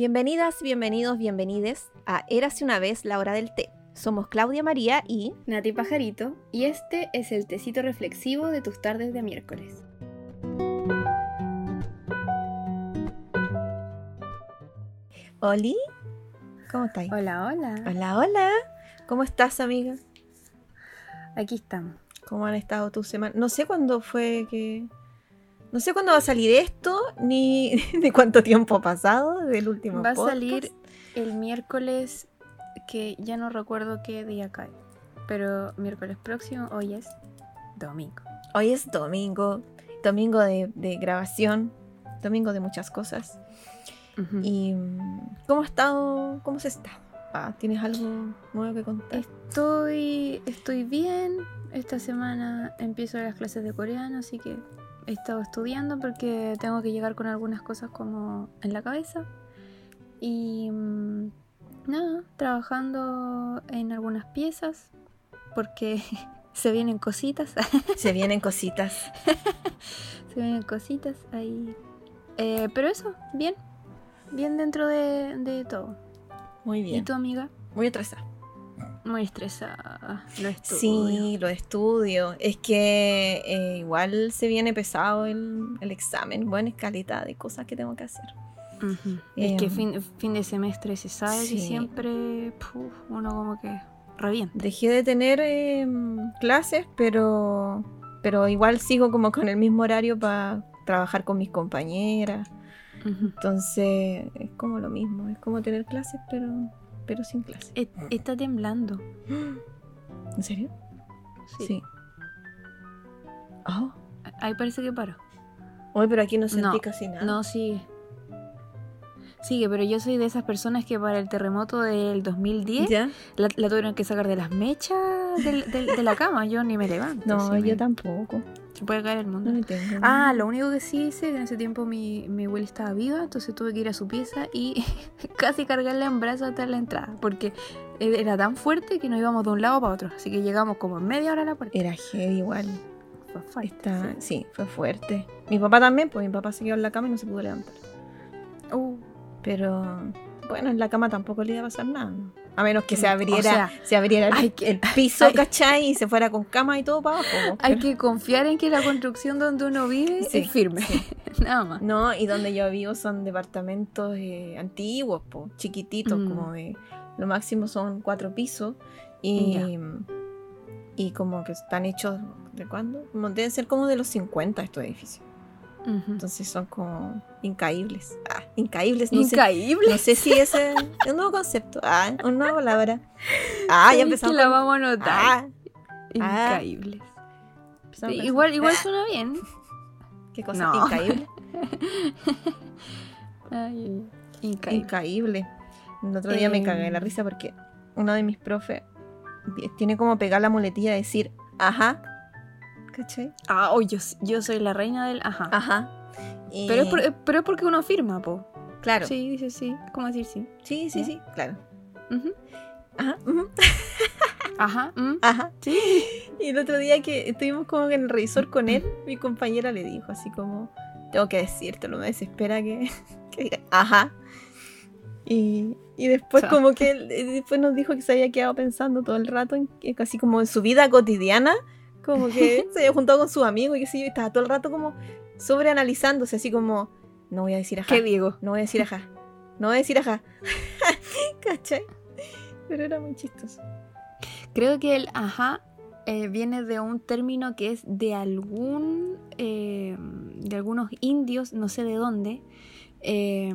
Bienvenidas, bienvenidos, bienvenides a Érase una vez la hora del té. Somos Claudia María y Nati Pajarito, y este es el tecito reflexivo de tus tardes de miércoles. Oli. ¿Cómo estás? Hola, hola. Hola, hola. ¿Cómo estás, amiga? Aquí estamos. ¿Cómo han estado tus semanas? No sé cuándo fue que... No sé cuándo va a salir esto, ni de cuánto tiempo ha pasado del último Va a podcast. salir el miércoles que ya no recuerdo qué día cae. Pero miércoles próximo, hoy es domingo. Hoy es domingo, domingo de, de grabación, domingo de muchas cosas. ¿Y mm, cómo ha estado? ¿Cómo se está? Ah, ¿Tienes algo nuevo que contar? Estoy, estoy bien. Esta semana empiezo las clases de coreano, así que he estado estudiando porque tengo que llegar con algunas cosas como en la cabeza. Y mm, nada, trabajando en algunas piezas porque se vienen cositas. Se vienen cositas. se vienen cositas ahí. Eh, pero eso, bien. Bien dentro de, de todo. Muy ¿Y bien. tu amiga? Muy estresada. Muy estresada. Lo estudio. Sí, lo estudio. Es que eh, igual se viene pesado el, el examen. Buena escalita de cosas que tengo que hacer. Ujú. Es que Em, fin, fin de semestre se sabe sí. que siempre puf, uno como que revienta. Dejé de tener eh, clases, pero, pero igual sigo como con el mismo horario para trabajar con mis compañeras. Ujú. Entonces es como lo mismo. Es como tener clases, pero, pero sin clases. E- Está temblando. ¿En serio? Sí. Oh. Ahí parece que paró. Hoy, pero aquí no sentí No, casi nada. No, sigue. Sigue, pero yo soy de esas personas que para el terremoto del 2010 ¿Ya? la, la tuvieron que sacar de las mechas del- del- de la cama. Yo ni me levanto. No, sí, yo me- tampoco. Se puede caer el mundo. No. Ah, lo único que sí hice, que en ese tiempo mi, mi abuela estaba viva, entonces tuve que ir a su pieza y casi cargarla en brazos hasta la entrada, porque era tan fuerte que nos íbamos de un lado para otro, así que llegamos como en media hora a la puerta. Era heavy igual. Fue fuerte, Está, sí. sí, fue fuerte. Mi papá también, pues mi papá se quedó en la cama y no se pudo levantar. Uh, Pero bueno, en la cama tampoco le iba a pasar nada. ¿no? A menos que se o abriera, sea, se abriera el, hay que- el piso, hay- ¿cachai? Y se fuera con cama y todo para abajo. hay que confiar en que la construcción donde uno vive Sí, es firme, sí. nada más. No, y donde yo vivo son departamentos eh, antiguos, po, chiquititos, Mm. como de. Lo máximo son cuatro pisos. Y, y como que están hechos. ¿De cuándo? Deben ser como de los 50 estos edificios. Entonces son como incaíbles. Ah, incaíbles, no sé. Increíble. No sé si ese es un nuevo concepto. Ah, una nueva palabra. Ah, ya empezamos. que la vamos a notar. Ah, Sí, con- igual, igual Ah, suena bien. ¿Qué cosa? No. Incaíble. Ay, increíble. Incaíble. El otro día me Em. cagué la risa porque uno de mis profes tiene como pegar la muletilla de decir ajá. ¿Cachai? Ah, oh, yo, yo soy la reina del ajá. Ajá. Pero, es por- eh, pero es porque uno afirma, po. Claro. Sí, dice sí. ¿Cómo decir sí? sí, sí, sí, claro. Ujú. Ajá. Ajá. mm, Ajá. Sí. Y el otro día que estuvimos como que en el revisor con él, mi compañera le dijo así como, tengo que decírtelo, me desespera que, que diga, ajá. Y, y después como que él- eh, después nos dijo que se había quedado pensando todo el rato, en casi como en su vida cotidiana, como que se había juntado con sus amigos y que sí, estaba todo el rato como sobreanalizándose, así como, no voy a decir ajá, ¿Qué digo? no voy a decir ajá, no voy a decir ajá. ¿Cachai? Pero era muy chistoso. Creo que el ajá eh, viene de un término que es de algún. eh, de algunos indios, no sé de dónde. eh,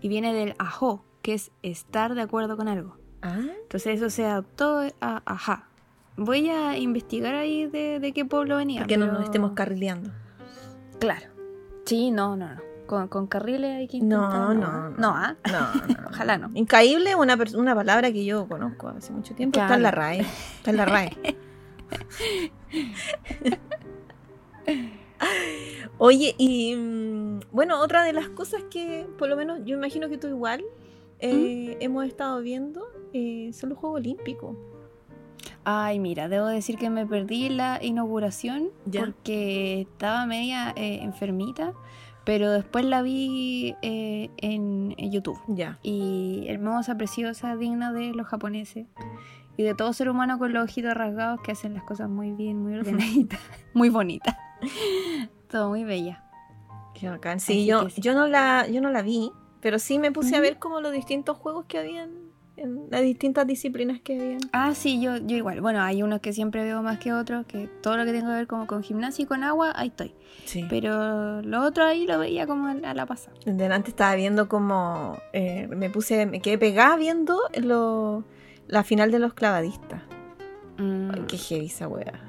y viene del ajó, que es estar de acuerdo con algo. Ah, Entonces eso se adoptó a ajá. Voy a investigar ahí de, de qué pueblo venía. para que no nos estemos carrileando. Claro. Sí, no, no, no. Con, con carriles hay que intentar. no, no. No, ¿ah? No, no. Ojalá no. Incaíble es una, una palabra que yo conozco hace mucho tiempo. Está en la RAE. Está en la RAE. Oye, y mm, bueno, otra de las cosas que, por lo menos, yo imagino que tú igual eh, hemos estado viendo eh, son los Juegos Olímpicos. Ay, mira, debo decir que me perdí la inauguración Ya. porque estaba media eh, enfermita, Pero después la vi eh, en, en YouTube. Ya. Y hermosa, preciosa, digna de los japoneses. Y de todo ser humano con los ojitos rasgados que hacen las cosas muy bien, muy ordenaditas, muy bonitas. todo muy bella. Qué bacán. Así Sí, yo, sí. yo no la, yo no la vi, pero sí me puse a ver como los distintos juegos que habían, en las distintas disciplinas que habían. Ah, sí, yo, yo igual. Bueno, hay unos que siempre veo más que otros, que todo lo que tenga que ver como con gimnasia y con agua, ahí estoy. Sí. Pero lo otro ahí lo veía como a la pasada. Delante estaba viendo como eh, me puse, me quedé pegada viendo lo, la final de los clavadistas. Mm, Ay, qué heavy esa wea.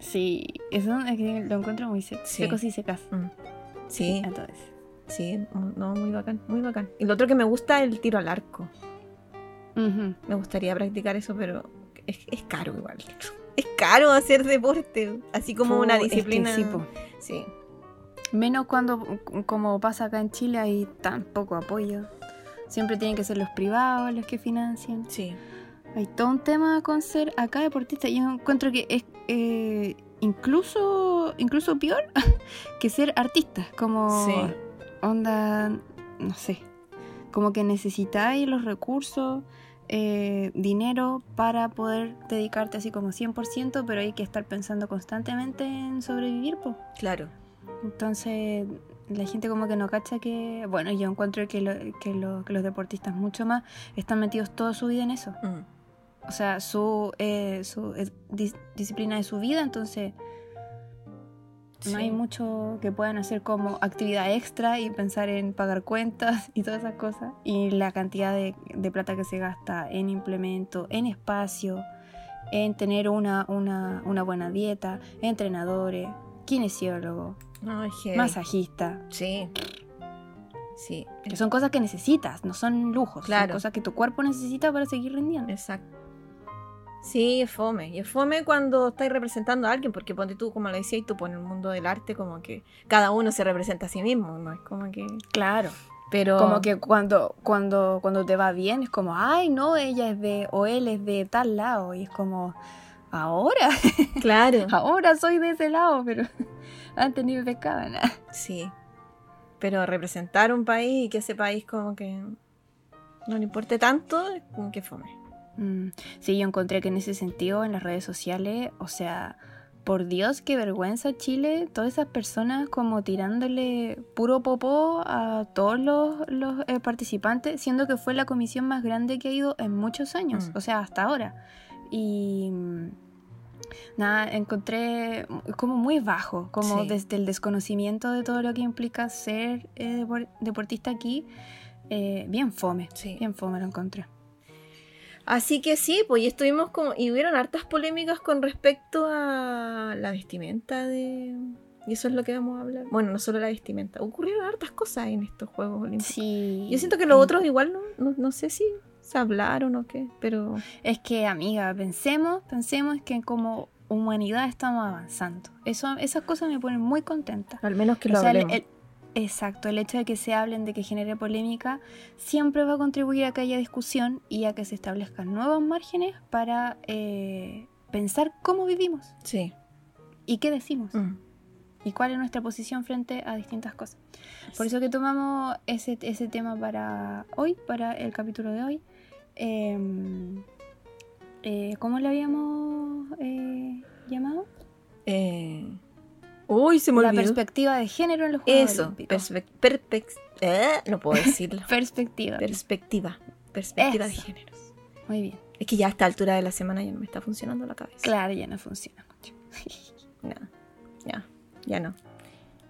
Sí, eso es que lo encuentro muy seco, Sí. secos y secas. Mm. Sí, Entonces, sí, no, muy bacán, muy bacán. Y lo otro que me gusta es el tiro al arco. Me gustaría practicar eso, pero es, es caro igual. Es caro hacer deporte, así como una Fu, es que disciplina. sí. Menos cuando, como pasa acá en Chile, hay tan poco apoyo. Siempre tienen que ser los privados los que financian. sí. Hay todo un tema con ser acá deportista. Yo encuentro que es eh, incluso, incluso peor que ser artista. Como Sí. onda, no sé, como que necesitáis los recursos, eh, dinero para poder dedicarte así como 100%, pero hay que estar pensando constantemente en sobrevivir, pues. Claro. Entonces, la gente como que no cacha que, bueno, yo encuentro que, lo- que, lo- que los deportistas mucho más están metidos toda su vida en eso. Mm. O sea, su, eh, su es- dis- disciplina de su vida, entonces Sí. no hay mucho que puedan hacer como actividad extra y pensar en pagar cuentas y todas esas cosas. Y la cantidad de, de plata que se gasta en implemento, en espacio, en tener una, una, una buena dieta, entrenadores, kinesiólogo, masajista. Sí. Sí. Que son cosas que necesitas, no son lujos. Claro. Son cosas que tu cuerpo necesita para seguir rindiendo. Exacto. Sí, es fome. Y es fome cuando estás representando a alguien, porque ponte tú, como lo decías, tú pones el mundo del arte como que cada uno se representa a sí mismo, ¿no? Es como que. Claro. Pero. Como que cuando, cuando, cuando te va bien es como, ay, no, ella es de, o él es de tal lado. Y es como, ahora, Claro. ahora soy de ese lado, pero antes ni me pescaba nada. Sí. Pero representar un país y que ese país como que no le importe tanto, es como que fome. Mm, Sí, yo encontré que en ese sentido, en las redes sociales, o sea, por Dios, qué vergüenza Chile, todas esas personas como tirándole puro popó a todos los, los, eh, participantes, siendo que fue la comisión más grande que ha ido en muchos años, Mm. o sea, hasta ahora. Y nada, encontré como muy bajo, como Sí. desde el desconocimiento de todo lo que implica ser eh, depor- deportista aquí, eh, bien fome, Sí. bien fome lo encontré. Así que sí, pues y estuvimos como. Y hubieron hartas polémicas con respecto a la vestimenta de. Y eso es lo que vamos a hablar. Bueno, no solo la vestimenta. Ocurrieron hartas cosas en estos Juegos Olímpicos. Sí. Yo siento que los otros igual no, no, no sé si se hablaron o qué, pero. Es que, amiga, pensemos, pensemos que como humanidad estamos avanzando. Eso, esas cosas me ponen muy contenta. Al menos que O lo el- el- exacto, el hecho de que se hablen, de que genere polémica, siempre va a contribuir a que haya discusión y a que se establezcan nuevos márgenes para eh, pensar cómo vivimos Sí. y qué decimos Mm. y cuál es nuestra posición frente a distintas cosas. Por eso que tomamos ese, ese tema para hoy, para el capítulo de hoy. Eh, eh, ¿Cómo lo habíamos eh, llamado? Eh... Uy, se me La olvidó. perspectiva de género en los Juegos Eso. Olímpicos. eh, no puedo decirlo. Perspectiva. Perspectiva. Perspectiva de géneros. Muy bien. Es que ya a esta altura de la semana ya no me está funcionando la cabeza. Claro, ya no funciona mucho. No, ya, ya no.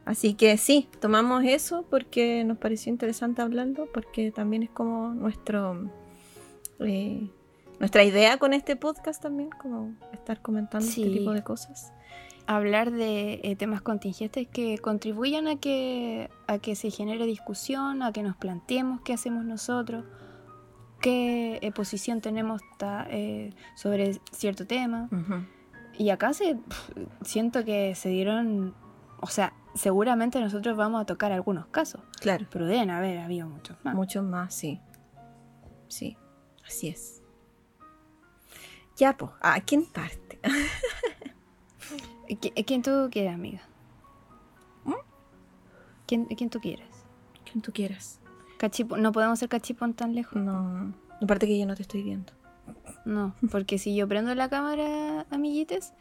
Así que sí, tomamos eso porque nos pareció interesante hablarlo, porque también es como nuestro eh, nuestra idea con este podcast también, como estar comentando Sí. este tipo de cosas. Hablar de eh, temas contingentes que contribuyan a que, a que se genere discusión, a que nos planteemos qué hacemos nosotros, qué eh, posición tenemos ta- eh, sobre cierto tema. Y acá se siento que se dieron, o sea, seguramente nosotros vamos a tocar algunos casos, Claro, pero deben haber habido muchos más. mucho más, sí. Sí, así es. Ya, pues, ¿a quién parte? ¿Qui- ¿Quién tú quieres, amiga? ¿Quién, quién tú quieres? Quien tú quieras. Cachipón. No podemos hacer cachipón tan lejos. No. Aparte que yo no te estoy viendo. No, porque si yo prendo la cámara, amiguites,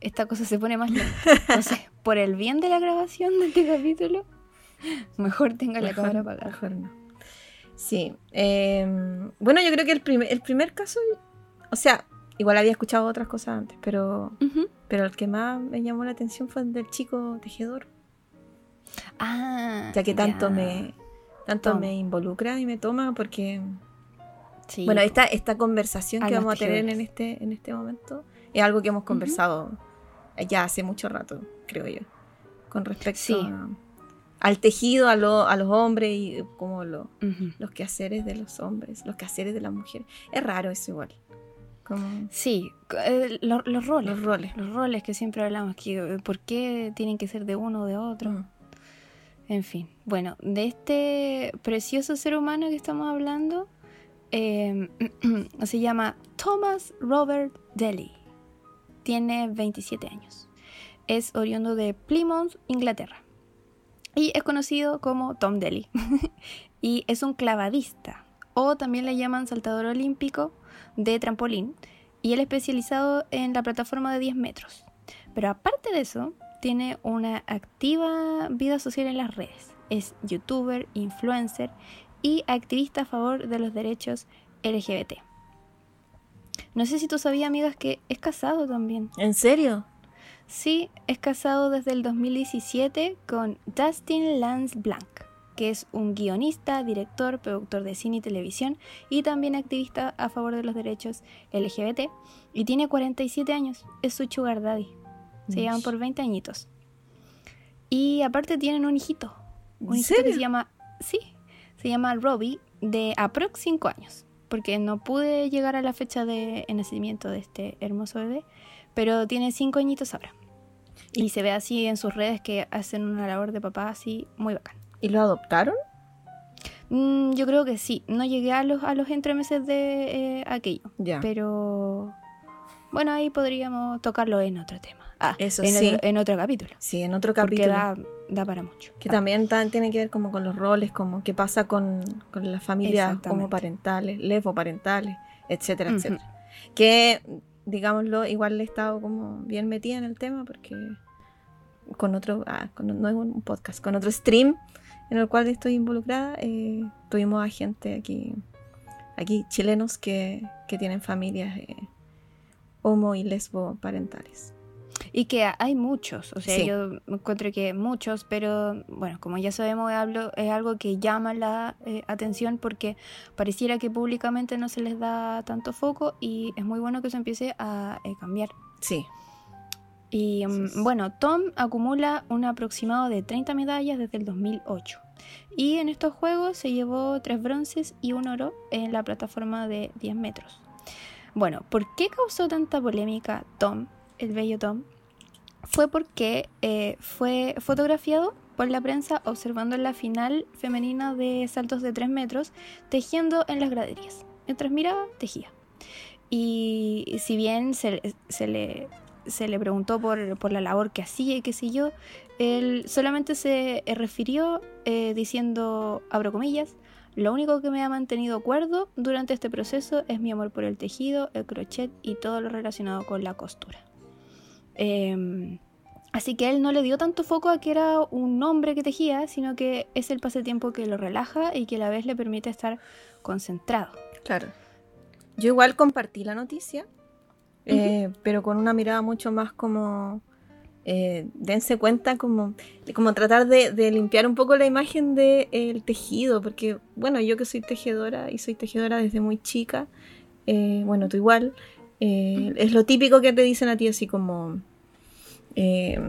esta cosa se pone más lenta. Entonces, por el bien de la grabación de este capítulo, mejor tenga la Mejor- cámara apagada. Mejor no. Sí. eh, bueno, yo creo que el primer, el primer caso, o sea, igual había escuchado otras cosas antes, pero, pero el que más me llamó la atención fue el del chico tejedor, Ah, ya que tanto me tanto me involucra y me toma porque Sí, bueno esta esta conversación A que vamos a tener en este en este momento es algo que hemos conversado ya hace mucho rato creo yo con respecto Sí. a- al tejido a, lo- a los hombres y como lo, los quehaceres de los hombres, los quehaceres de las mujeres. Es raro eso igual. Como Sí, eh, lo- los roles. los roles. Los roles que siempre hablamos, que eh, por qué tienen que ser de uno o de otro. Mm. En fin, bueno, de este precioso ser humano que estamos hablando, eh, se llama Thomas Robert Daly. Tiene 27 años. Es oriundo de Plymouth, Inglaterra. Y es conocido como Tom Daly. y es un clavadista, o también le llaman saltador olímpico de trampolín. Y él es especializado en la plataforma de 10 metros. Pero aparte de eso, tiene una activa vida social en las redes. Es youtuber, influencer y activista a favor de los derechos LGBT. No sé si tú sabías, amigas, que es casado también. ¿En serio? Sí, es casado desde el 2017 con Dustin Lance Blanc, que es un guionista, director, productor de cine y televisión y también activista a favor de los derechos LGBT. Y tiene 47 años, es su sugar daddy. Se Mish. llevan por 20 añitos. Y aparte tienen un hijito. Un ¿En hijito que se llama, sí, se llama Robbie, de aprox 5 años. Porque no pude llegar a la fecha de nacimiento de este hermoso bebé, pero tiene 5 añitos ahora. Y se ve así en sus redes que hacen una labor de papá así muy bacán. ¿Y lo adoptaron? Mm, yo creo que sí. No llegué a los, a los entremeses de eh, aquello. Ya. Pero bueno, ahí podríamos tocarlo en otro tema. Ah, Eso en, sí. otro, en otro capítulo. Sí, en otro Porque capítulo. da, da para mucho. Que también tiene que ver como con los roles, como qué pasa con, con las familias homoparentales, levoparentales, etcétera, Ujú. etcétera. Que, digámoslo, igual he estado como bien metida en el tema porque con otro, ah, con- no es un podcast, con otro stream en el cual estoy involucrada, eh, tuvimos a gente aquí, aquí chilenos que, que tienen familias eh, homo y lesbo parentales. Y que hay muchos, o sea, Sí. yo encuentro que muchos, pero bueno, como ya sabemos, hablo, es algo que llama la eh, atención porque pareciera que públicamente no se les da tanto foco y es muy bueno que eso empiece a eh, cambiar. Sí, Y mm, bueno, Tom acumula un aproximado de 30 medallas desde el 2008. Y en estos juegos se llevó tres bronces y un oro en la plataforma de 10 metros. Bueno, ¿por qué causó tanta polémica Tom, el bello Tom? Fue porque eh, fue fotografiado por la prensa observando la final femenina de saltos de 3 metros, tejiendo en las graderías. Mientras miraba, tejía. Y si bien se, se le, se le preguntó por, por la labor que hacía y qué sé yo, él solamente se eh, refirió eh, diciendo, abro comillas, lo único que me ha mantenido cuerdo durante este proceso es mi amor por el tejido, el crochet y todo lo relacionado con la costura. Em, así que él no le dio tanto foco a que era un hombre que tejía, sino que es el pasatiempo que lo relaja y que a la vez le permite estar concentrado. Claro. Yo igual compartí la noticia, eh, pero con una mirada mucho más como... eh, dense cuenta como, como tratar de, de limpiar un poco la imagen del tejido, porque bueno, yo que soy tejedora y soy tejedora desde muy chica, eh, bueno, tú igual, eh, es lo típico que te dicen a ti así como, eh,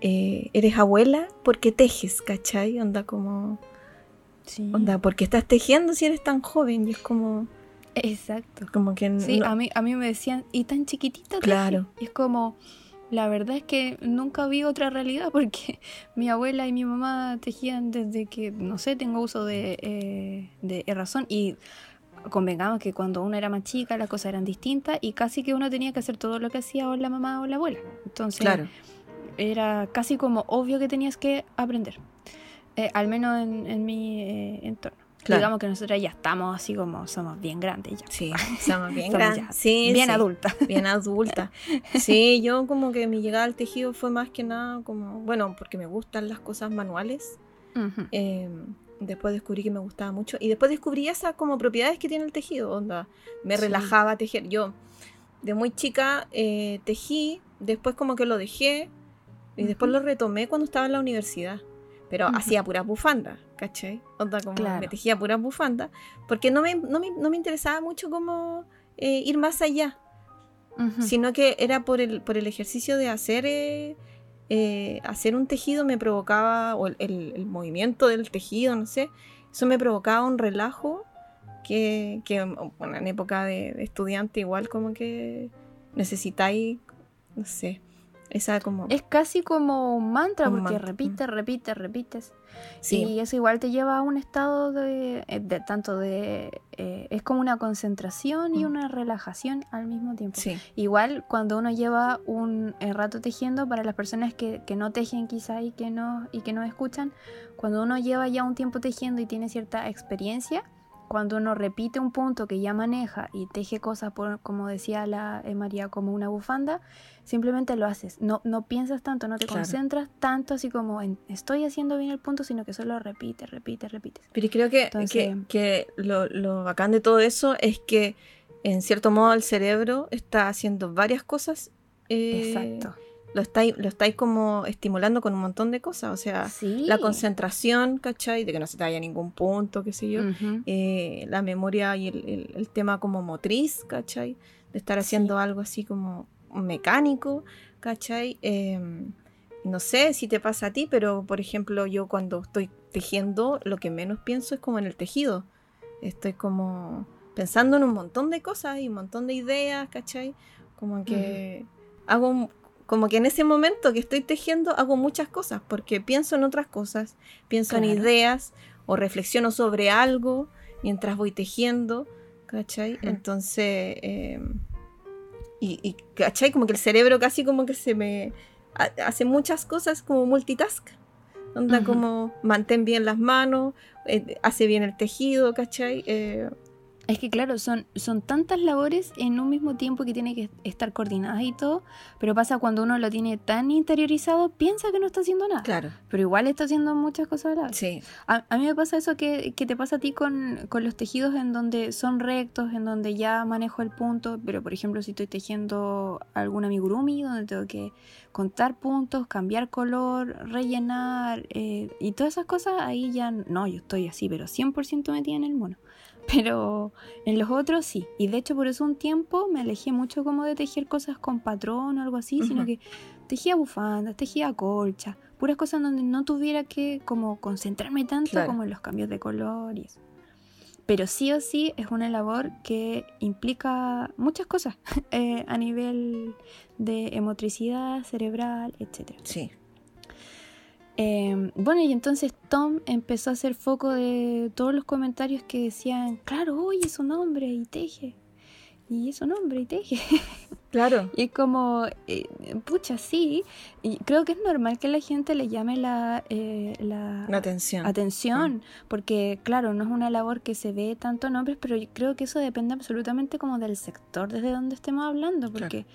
eres abuela porque tejes, ¿cachai? Onda como, Sí. onda, porque estás tejiendo si eres tan joven? Y es como... Exacto. Como que Sí, no- a, mí, a mí me decían, y tan chiquitita. teje?". Claro. Y es como, la verdad es que nunca vi otra realidad porque mi abuela y mi mamá tejían desde que, no sé, tengo uso de, eh, de razón. Y convengamos que cuando uno era más chica las cosas eran distintas y casi que uno tenía que hacer todo lo que hacía o la mamá o la abuela. Entonces Claro. era casi como obvio que tenías que aprender. Eh, al menos en, en mi eh, entorno. Claro. Digamos que nosotros ya estamos así como somos bien grandes ya. Sí, somos bien grandes. Sí, bien sí. adultas. Bien adulta. Sí, yo como que mi llegada al tejido fue más que nada como, bueno, porque me gustan las cosas manuales. Eh, después descubrí que me gustaba mucho. Y después descubrí esas como propiedades que tiene el tejido. Onda, me Sí. relajaba tejer. Yo de muy chica eh, tejí, después como que lo dejé. Y después lo retomé cuando estaba en la universidad. Pero hacía puras bufandas, ¿cachai? Onda como Claro. me tejía puras bufandas. Porque no me, no me, no me interesaba mucho como eh, ir más allá sino que era por el, por el ejercicio de hacer, eh, eh, hacer un tejido me provocaba, o el, el- el movimiento del tejido, no sé, eso me provocaba un relajo que, que, bueno, en época de, de estudiante igual como que necesitáis, no sé, esa como... Es casi como un mantra Un porque mantra, repites, repites, repites. sí, Y eso igual te lleva a un estado de, eh, de tanto de... eh, es como una concentración y una relajación al mismo tiempo. sí, Igual cuando uno lleva un eh, rato tejiendo, para las personas que, que no tejen quizá y que no, y que no escuchan, cuando uno lleva ya un tiempo tejiendo y tiene cierta experiencia, cuando uno repite un punto que ya maneja y teje cosas, por, como decía la eh, María, como una bufanda, simplemente lo haces. No, no piensas tanto, no te Claro. concentras tanto así como en estoy haciendo bien el punto, sino que solo repites, repites, repites. Pero creo que, Entonces- que, que lo, lo bacán de todo eso es que en cierto modo el cerebro está haciendo varias cosas. eh, Exacto. Lo estáis, lo estáis como estimulando con un montón de cosas. O sea, Sí. la concentración, ¿cachai? De que no se te vaya ningún punto, qué sé yo. Eh, la memoria y el, el- el tema como motriz, ¿cachai? De estar haciendo algo así como mecánico, ¿cachai? Eh, no sé si te pasa a ti, pero por ejemplo yo cuando estoy tejiendo lo que menos pienso es como en el tejido. Estoy como pensando en un montón de cosas y un montón de ideas, ¿cachai? Como que hago un- como que en ese momento que estoy tejiendo hago muchas cosas porque pienso en otras cosas, pienso en ideas o reflexiono sobre algo mientras voy tejiendo, ¿cachai? Ujú. Entonces, eh, y, y, ¿cachai? Como que el cerebro casi como que se me ha- hace muchas cosas como multitask. Onda Ujú. como mantén bien las manos, eh, hace bien el tejido, ¿cachai? Eh, Es que claro, son, son tantas labores en un mismo tiempo que tiene que estar coordinadas y todo, pero pasa cuando uno lo tiene tan interiorizado, piensa que no está haciendo nada, claro, pero igual está haciendo muchas cosas a la vez. sí, A, a mí me pasa eso que, que te pasa a ti con, con los tejidos en donde son rectos, en donde ya manejo el punto, pero por ejemplo si estoy tejiendo algún amigurumi, donde tengo que contar puntos, cambiar color, rellenar eh, y todas esas cosas, ahí ya no, yo estoy así, pero 100% metida en el mono. Pero en los otros sí. Y de hecho por eso un tiempo me alejé mucho como de tejer cosas con patrón o algo así, sino que tejía bufandas, tejía colcha, puras cosas donde no tuviera que como concentrarme tanto Claro. como en los cambios de color y eso. Pero sí o sí es una labor que implica muchas cosas eh, a nivel de motricidad cerebral, etcétera. sí. Eh, bueno, y entonces Tom empezó a hacer foco de todos los comentarios que decían, claro, oye, es un hombre y teje. Y es un hombre y teje. Claro, Y es como, eh, pucha, sí. Y creo que es normal que la gente le llame la, eh, la atención. atención, Mm. porque claro, no es una labor que se ve tanto en hombres, pero yo creo que eso depende absolutamente como del sector desde donde estemos hablando, porque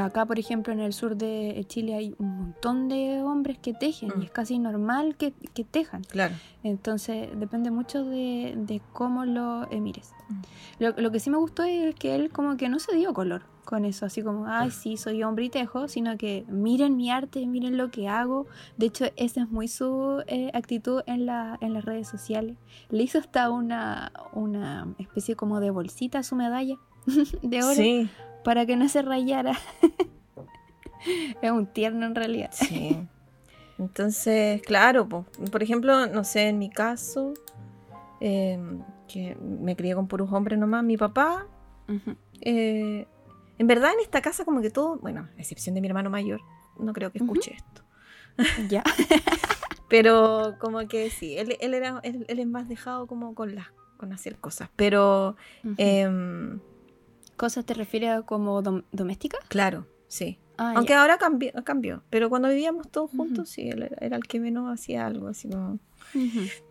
acá, por ejemplo, en el sur de Chile hay un montón de hombres que tejen Mm. y es casi normal que, que tejan. Claro. Entonces depende mucho de, de cómo lo eh, mires. Mm. Lo, lo que sí me gustó es que él como que no se dio color con eso, así como, ay, sí, soy hombre y tejo, sino que miren mi arte, miren lo que hago. De hecho, esa es muy su eh, actitud en, la, en las redes sociales. Le hizo hasta una, una especie como de bolsita a su medalla de oro Sí, para que no se rayara. es un tierno en realidad. sí. Entonces, claro, po, por ejemplo, no sé, en mi caso, eh, que me crié con puros hombres nomás, mi papá, eh, en verdad en esta casa como que todo, bueno, a excepción de mi hermano mayor, no creo que escuche esto, Ya. pero como que sí, él, él era, él, él es más dejado como con las, con hacer cosas, pero, em, ¿Cosas te refieres a como dom- doméstica? claro, sí. Ah, Aunque ahora cambió, cambió, pero cuando vivíamos todos juntos, sí, él era, era el que menos hacía algo, así como...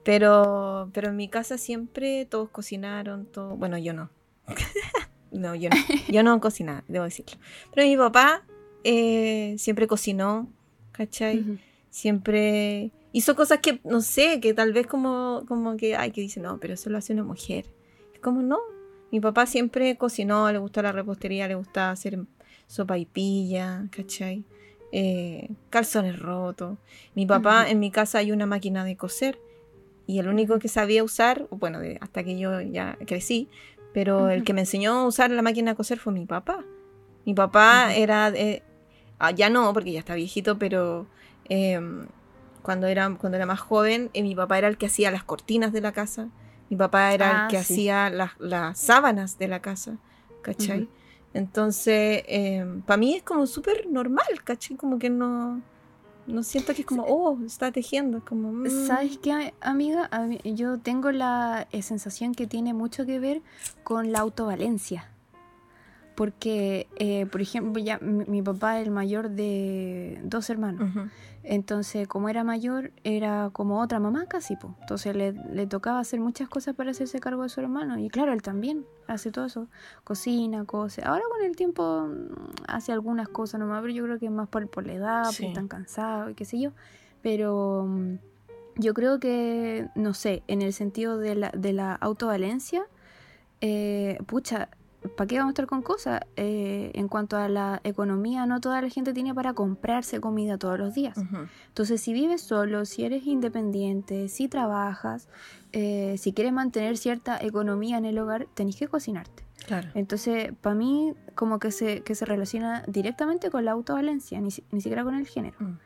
Pero, pero en mi casa siempre todos cocinaron, todo. Bueno, yo no. no, yo no. Yo no cocinaba, debo decirlo. Pero mi papá eh, siempre cocinó, ¿cachai? Siempre hizo cosas que, no sé, que tal vez como, como que, ay, que dice, no, pero eso lo hace una mujer. Es como, no. Mi papá siempre cocinó, le gusta la repostería, le gusta hacer sopa y pilla, ¿cachai? Eh, calzones rotos. Mi papá, en mi casa hay una máquina de coser y el único que sabía usar, bueno, hasta que yo ya crecí, pero el que me enseñó a usar la máquina de coser fue mi papá. Mi papá era, ah, ya no, porque ya está viejito, pero em, cuando, era, cuando era más joven, eh, mi papá era el que hacía las cortinas de la casa. Mi papá era el ah, que hacía las, sábanas de la casa, ¿cachai? Entonces, em, para mí es como súper normal, ¿cachai? Como que no, no siento que es como, oh, está tejiendo. Como, mm. ¿Sabes qué, amiga? yo tengo la eh, sensación que tiene mucho que ver con la autovalencia. Porque, eh, por ejemplo, ya mi, papá es el mayor de dos hermanos. Entonces, como era mayor, era como otra mamá casi. pues Entonces le, le, tocaba hacer muchas cosas para hacerse cargo de su hermano. Y claro, él también hace todo eso. Cocina, cose. Ahora con el tiempo mm, hace algunas cosas nomás, pero yo creo que es más por, por la edad, porque están cansados y qué sé yo. Pero mm, yo creo que, no sé, en el sentido de la, de la autovalencia, eh, pucha, ¿para qué vamos a estar con cosas? Eh, en cuanto a la economía, no toda la gente tiene para comprarse comida todos los días. Entonces, si vives solo, si eres independiente, si trabajas, eh, si quieres mantener cierta economía en el hogar, tenés que cocinarte. Claro. Entonces, para mí, como que se, que se relaciona directamente con la autovalencia, ni, ni siquiera con el género. Mm.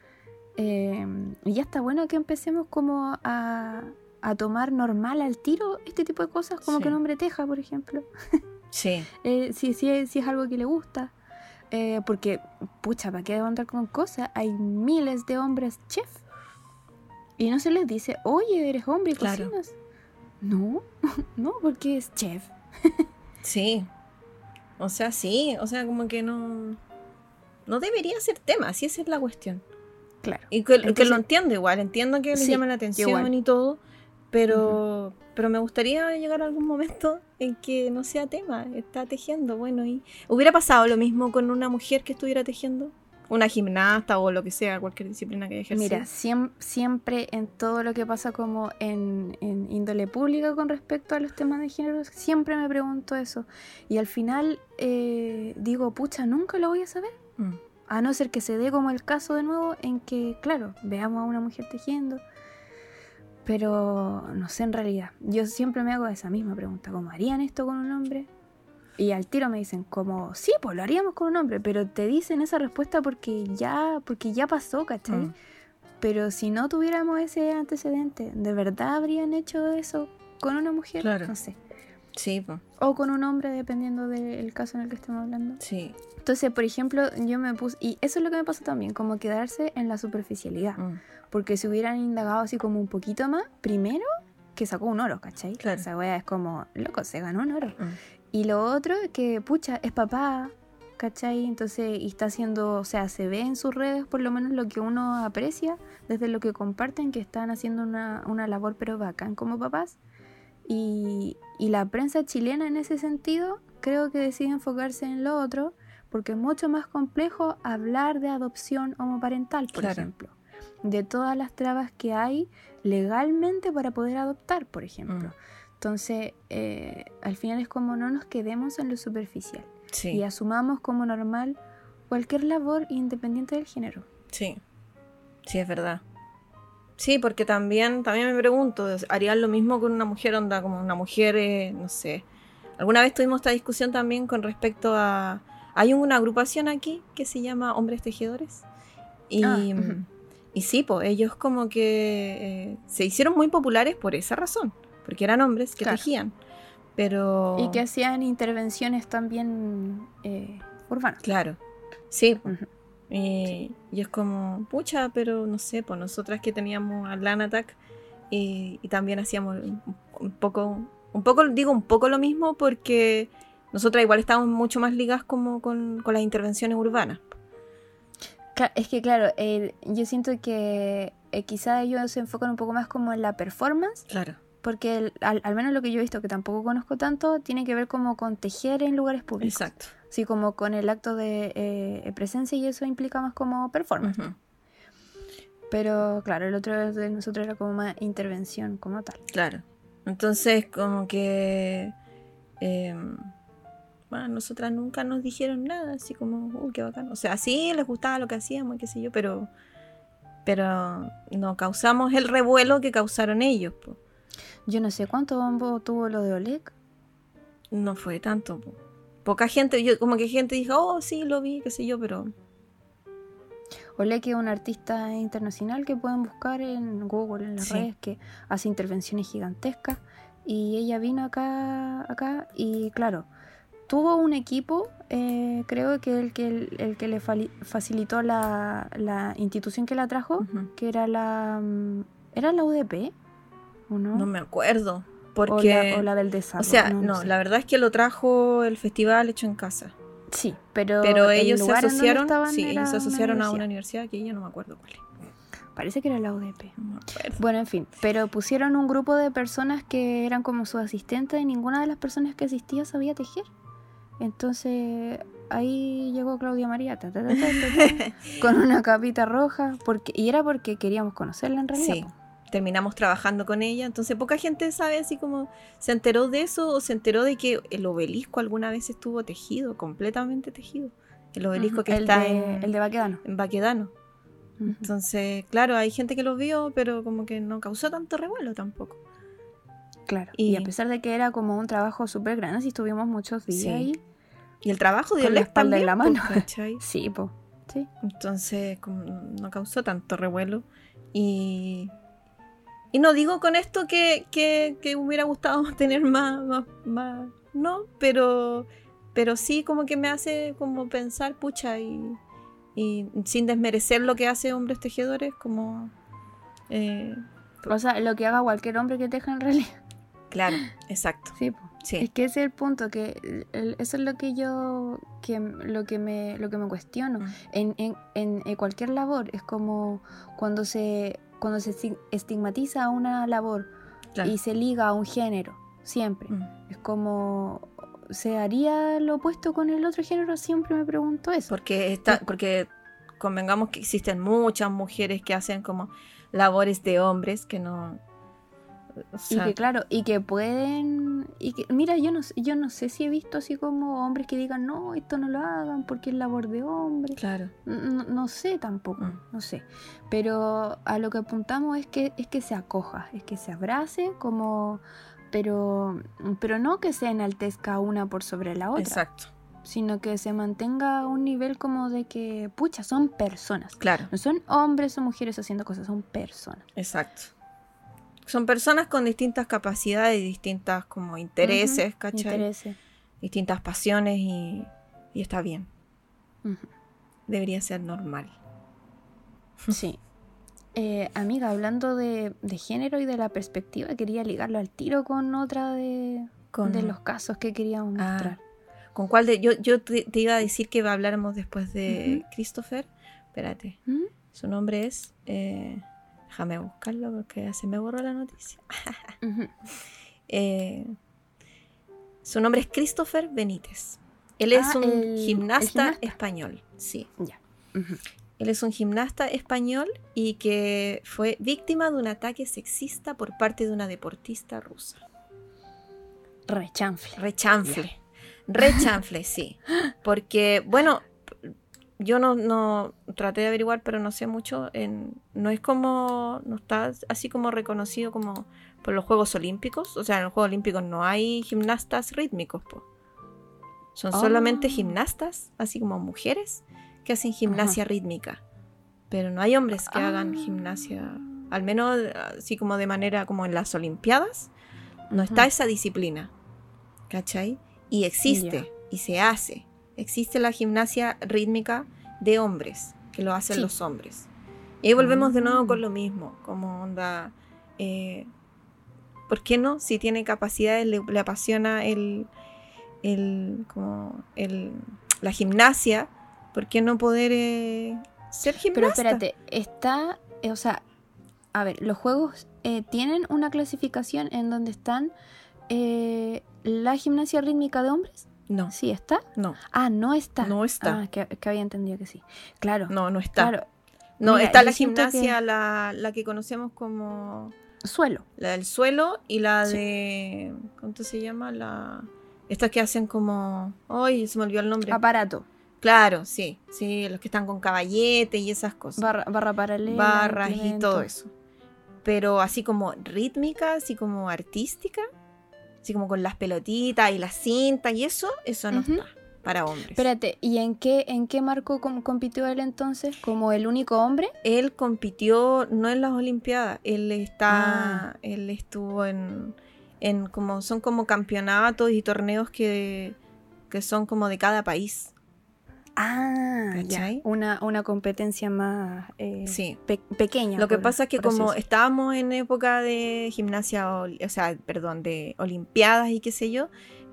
Em, y ya está bueno que empecemos como a, a, tomar normal al tiro este tipo de cosas, como que un hombre teja, por ejemplo. Sí. Eh, si, si, es, algo que le gusta. Eh, porque, pucha, ¿para qué andar con cosas? Hay miles de hombres chef. Y no se les dice, oye, eres hombre y cocinas. No, no, porque es chef. sí. O sea, sí. O sea, como que no. No debería ser tema, si esa es la cuestión. Claro. Y que, lo entiendo igual, entiendo que le llama la atención y todo, pero, pero me gustaría llegar a algún momento en que no sea tema, está tejiendo, bueno, y hubiera pasado lo mismo con una mujer que estuviera tejiendo, una gimnasta o lo que sea, cualquier disciplina que ejerza. Mira, siempre en todo lo que pasa como en, índole pública con respecto a los temas de género, siempre me pregunto eso. Y al final eh, digo, pucha, nunca lo voy a saber. Mm. A no ser que se dé como el caso de nuevo en que, claro, veamos a una mujer tejiendo pero no sé en realidad. Yo siempre me hago esa misma pregunta, ¿cómo harían esto con un hombre? Y al tiro me dicen, como, sí, pues lo haríamos con un hombre, pero te dicen esa respuesta porque ya, porque ya pasó, ¿cachai? Mm. Pero si no tuviéramos ese antecedente, ¿de verdad habrían hecho eso con una mujer? Claro. No sé. Sí, pues. O con un hombre, dependiendo del caso en el que estemos hablando. Sí. Entonces, por ejemplo, yo me puse, y eso es lo que me pasa también, como quedarse en la superficialidad. Mm. Porque si hubieran indagado así como un poquito más, primero que sacó un oro, ¿cachai? Claro. Esa wea es como, loco, se ganó un oro. Mm. Y lo otro, que pucha, es papá, ¿cachai? Entonces, y está haciendo, o sea, se ve en sus redes por lo menos lo que uno aprecia, desde lo que comparten, que están haciendo una, una labor pero bacán como papás. Y, y la prensa chilena en ese sentido creo que decide enfocarse en lo otro, porque es mucho más complejo hablar de adopción homoparental, por ejemplo de todas las trabas que hay legalmente para poder adoptar, por ejemplo. Mm. Entonces, eh, al final es como no nos quedemos en lo superficial y asumamos como normal cualquier labor independiente del género. Sí, sí, es verdad. Sí, porque también, también me pregunto, ¿harían lo mismo con una mujer onda, como una mujer, eh, no sé? Alguna vez tuvimos esta discusión también con respecto a... Hay una agrupación aquí que se llama Hombres Tejedores. Y, ah, y sí, pues ellos como que eh, se hicieron muy populares por esa razón, porque eran hombres que tejían. Pero... Y que hacían intervenciones también eh, urbanas. Claro, sí. Y, es como, pucha, pero no sé, pues nosotras que teníamos a Lanatak y, y también hacíamos un poco, un poco, digo un poco lo mismo porque nosotras igual estábamos mucho más ligadas como con, con las intervenciones urbanas es que claro, yo siento que eh, quizá ellos se enfocan un poco más como en la performance, Claro. Porque el- al, al menos lo que yo he visto, que tampoco conozco tanto, tiene que ver como con tejer en lugares públicos. Exacto. Sí, como con el acto de eh, presencia y eso implica más como performance. Pero claro, el otro de nosotros era como más intervención como tal. Claro. Entonces, como que. eh, bueno, nosotras nunca nos dijeron nada, así como, uy, qué bacán. O sea, sí les gustaba lo que hacíamos, y qué sé yo, pero. Pero no causamos el revuelo que causaron ellos. po. Yo no sé cuánto bombo tuvo lo de Oleg. No fue tanto. po. Poca gente, yo como que gente dijo, oh, sí, lo vi, qué sé yo, pero. Oleg es un artista internacional que pueden buscar en Google, en las Sí. redes, que hace intervenciones gigantescas. Y ella vino acá, acá y claro, tuvo un equipo, eh, creo que el que, el, el que le facilitó la, la institución que la trajo, que era la... mm, ¿Era la UDP? ¿O no? No me acuerdo. o, Porque. la, o la del O desarrollo. sea, no, sé. la verdad es que lo trajo el festival hecho en casa. Sí, pero, Pero el ellos se lugar donde asociaron, sí, se asociaron a una universidad. que yo no me acuerdo cuál. Parece que era la UDP. No. Bueno, en fin, pero pusieron un grupo de personas que eran como sus asistentes y ninguna de las personas que asistía sabía tejer. Entonces ahí llegó Claudia María ta, con una capita roja porque y era porque queríamos conocerla en realidad. Sí. Terminamos trabajando con ella, entonces poca gente sabe así como se enteró de eso o se enteró de que el obelisco alguna vez estuvo tejido, completamente tejido. El obelisco que el está de, en, el de Baquedano. en Baquedano. Entonces, claro, hay gente que lo vio, pero como que no causó tanto revuelo tampoco. Claro. Y, Y- a pesar de que era como un trabajo súper grande, si estuvimos muchos días Sí. ahí. Y el trabajo de Con la espalda y también, la pues, mano. ¿cachai? Sí, po. Sí. Entonces como no causó tanto revuelo. Y, y no digo con esto que, que, que hubiera gustado tener más, más, más- no, pero, pero sí como que me hace como pensar, pucha, y, y sin desmerecer lo que hace hombres tejedores, como... eh, O sea, lo que haga cualquier hombre que teja en realidad. claro, exacto. Sí. Sí, Es que ese es el punto, que el- eso es lo que yo, que, lo que me, lo que me cuestiono. Mm. En, en, en, cualquier labor es como cuando se, cuando se esti- estigmatiza una labor claro. y se liga a un género, siempre. Mm. Es como, ¿se haría lo opuesto con el otro género? Siempre me pregunto eso. Porque, está, porque convengamos que existen muchas mujeres que hacen como labores de hombres que no... o Y que claro, y que pueden, y que, mira, yo no, sé- yo no sé si he visto así como hombres que digan, no, esto no lo hagan porque es labor de hombres. claro. No, no sé tampoco, Mm. no sé. Pero a lo que apuntamos es que, es que se acoja, es que se abrace como... Pero, pero no que se enaltezca una por sobre la otra, Exacto, sino que se mantenga a un nivel como de que, pucha, son personas. claro, No son hombres o mujeres haciendo cosas, son personas. exacto. Son personas con distintas capacidades y distintas como intereses, Ujú, ¿cachai? interese. Distintas pasiones y, y está bien. Debería ser normal. Sí. Eh, amiga, hablando de, de género y de la perspectiva, quería ligarlo al tiro con otra de, Con, de los casos que queríamos Ah, mostrar. ¿Con cuál de.? Yo, yo te, te iba a decir que habláramos después de. Christopher. Espérate. ¿Mm? Su nombre es. eh, déjame buscarlo porque se me borró la noticia. Eh, su nombre es Christopher Benítez. Él es Ah, un el- el gimnasta, español. Sí. Ya. Él es un gimnasta español y que fue víctima de un ataque sexista por parte de una deportista rusa. Rechanfle. Rechanfle. Rechanfle, sí. Porque, bueno, yo no, no traté de averiguar, pero no sé mucho. En, no es como, no está así como reconocido como por los Juegos Olímpicos. O sea, en los Juegos Olímpicos no hay gimnastas rítmicos, po. Son Ah. solamente gimnastas, así como mujeres, que hacen gimnasia rítmica. Pero no hay hombres que hagan Ah. gimnasia, al menos así como de manera como en las Olimpiadas, no está esa disciplina. ¿Cachai? Y existe, y se hace. Existe la gimnasia rítmica de hombres, que lo hacen Sí. los hombres. Y ahí volvemos de nuevo Mm. con lo mismo, como onda... eh, ¿Por qué no? Si tiene capacidades, le, le apasiona el, el, como el, la gimnasia, ¿por qué no poder eh, ser Pero gimnasta? espérate, está, eh, o sea, a ver, los juegos eh, tienen una clasificación en donde están eh, la gimnasia rítmica de hombres. No, Sí, está. no, Ah, no está. no está. Ah, que, que había entendido que sí. Claro. no, no está. Claro. No, Mira, está la gimnasia, la, la que conocemos como Suelo. la del suelo y la Sí. de. ¿Cuánto se llama? La. Estas que hacen como. Ay, se me olvidó el nombre. Aparato. Claro, sí, sí, los que están con caballete y esas cosas. Barra, barra paralela. barras y todo eso. Pero así como rítmica, así como artística, así como con las pelotitas y las cintas y eso, eso no está para hombres. Espérate, ¿y en qué, en qué marco com- compitió él entonces? ¿Como el único hombre? Él compitió no en las Olimpiadas, él está, Ah. él estuvo en, en como son como campeonatos y torneos que, que son como de cada país. Ah, ¿Cachai? ya. Una, una competencia más eh, Sí. pe- pequeña. Lo que por- pasa es que como estábamos en época de gimnasia, o sea, perdón, de olimpiadas y qué sé yo,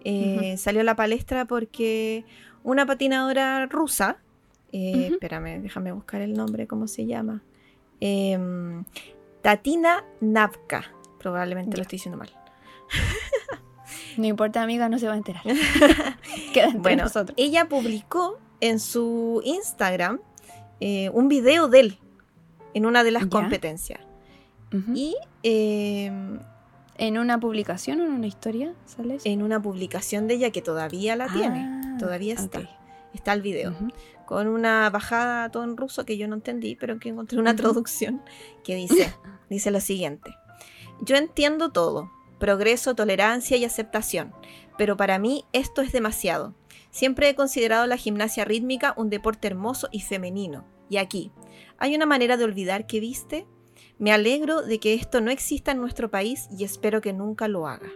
eh, salió a la palestra porque una patinadora rusa, eh, espérame, déjame buscar el nombre, ¿cómo se llama? Em, Tatina Navka, probablemente lo estoy diciendo mal. No importa, amiga, no se va a enterar. Queda entre Bueno, nosotros. ella publicó en su Instagram eh, un video de él en una de las Ya. competencias. Y em, ¿En una publicación o en una historia? ¿Sale eso? en una publicación de ella que todavía la tiene, Ah, todavía está. Está el video. Con una bajada todo en ruso que yo no entendí, pero que encontré una traducción que dice, dice lo siguiente. Yo entiendo todo, progreso, tolerancia y aceptación, pero para mí esto es demasiado. Siempre he considerado la gimnasia rítmica un deporte hermoso y femenino. Y aquí, ¿hay una manera de olvidar que viste? Me alegro de que esto no exista en nuestro país y espero que nunca lo haga.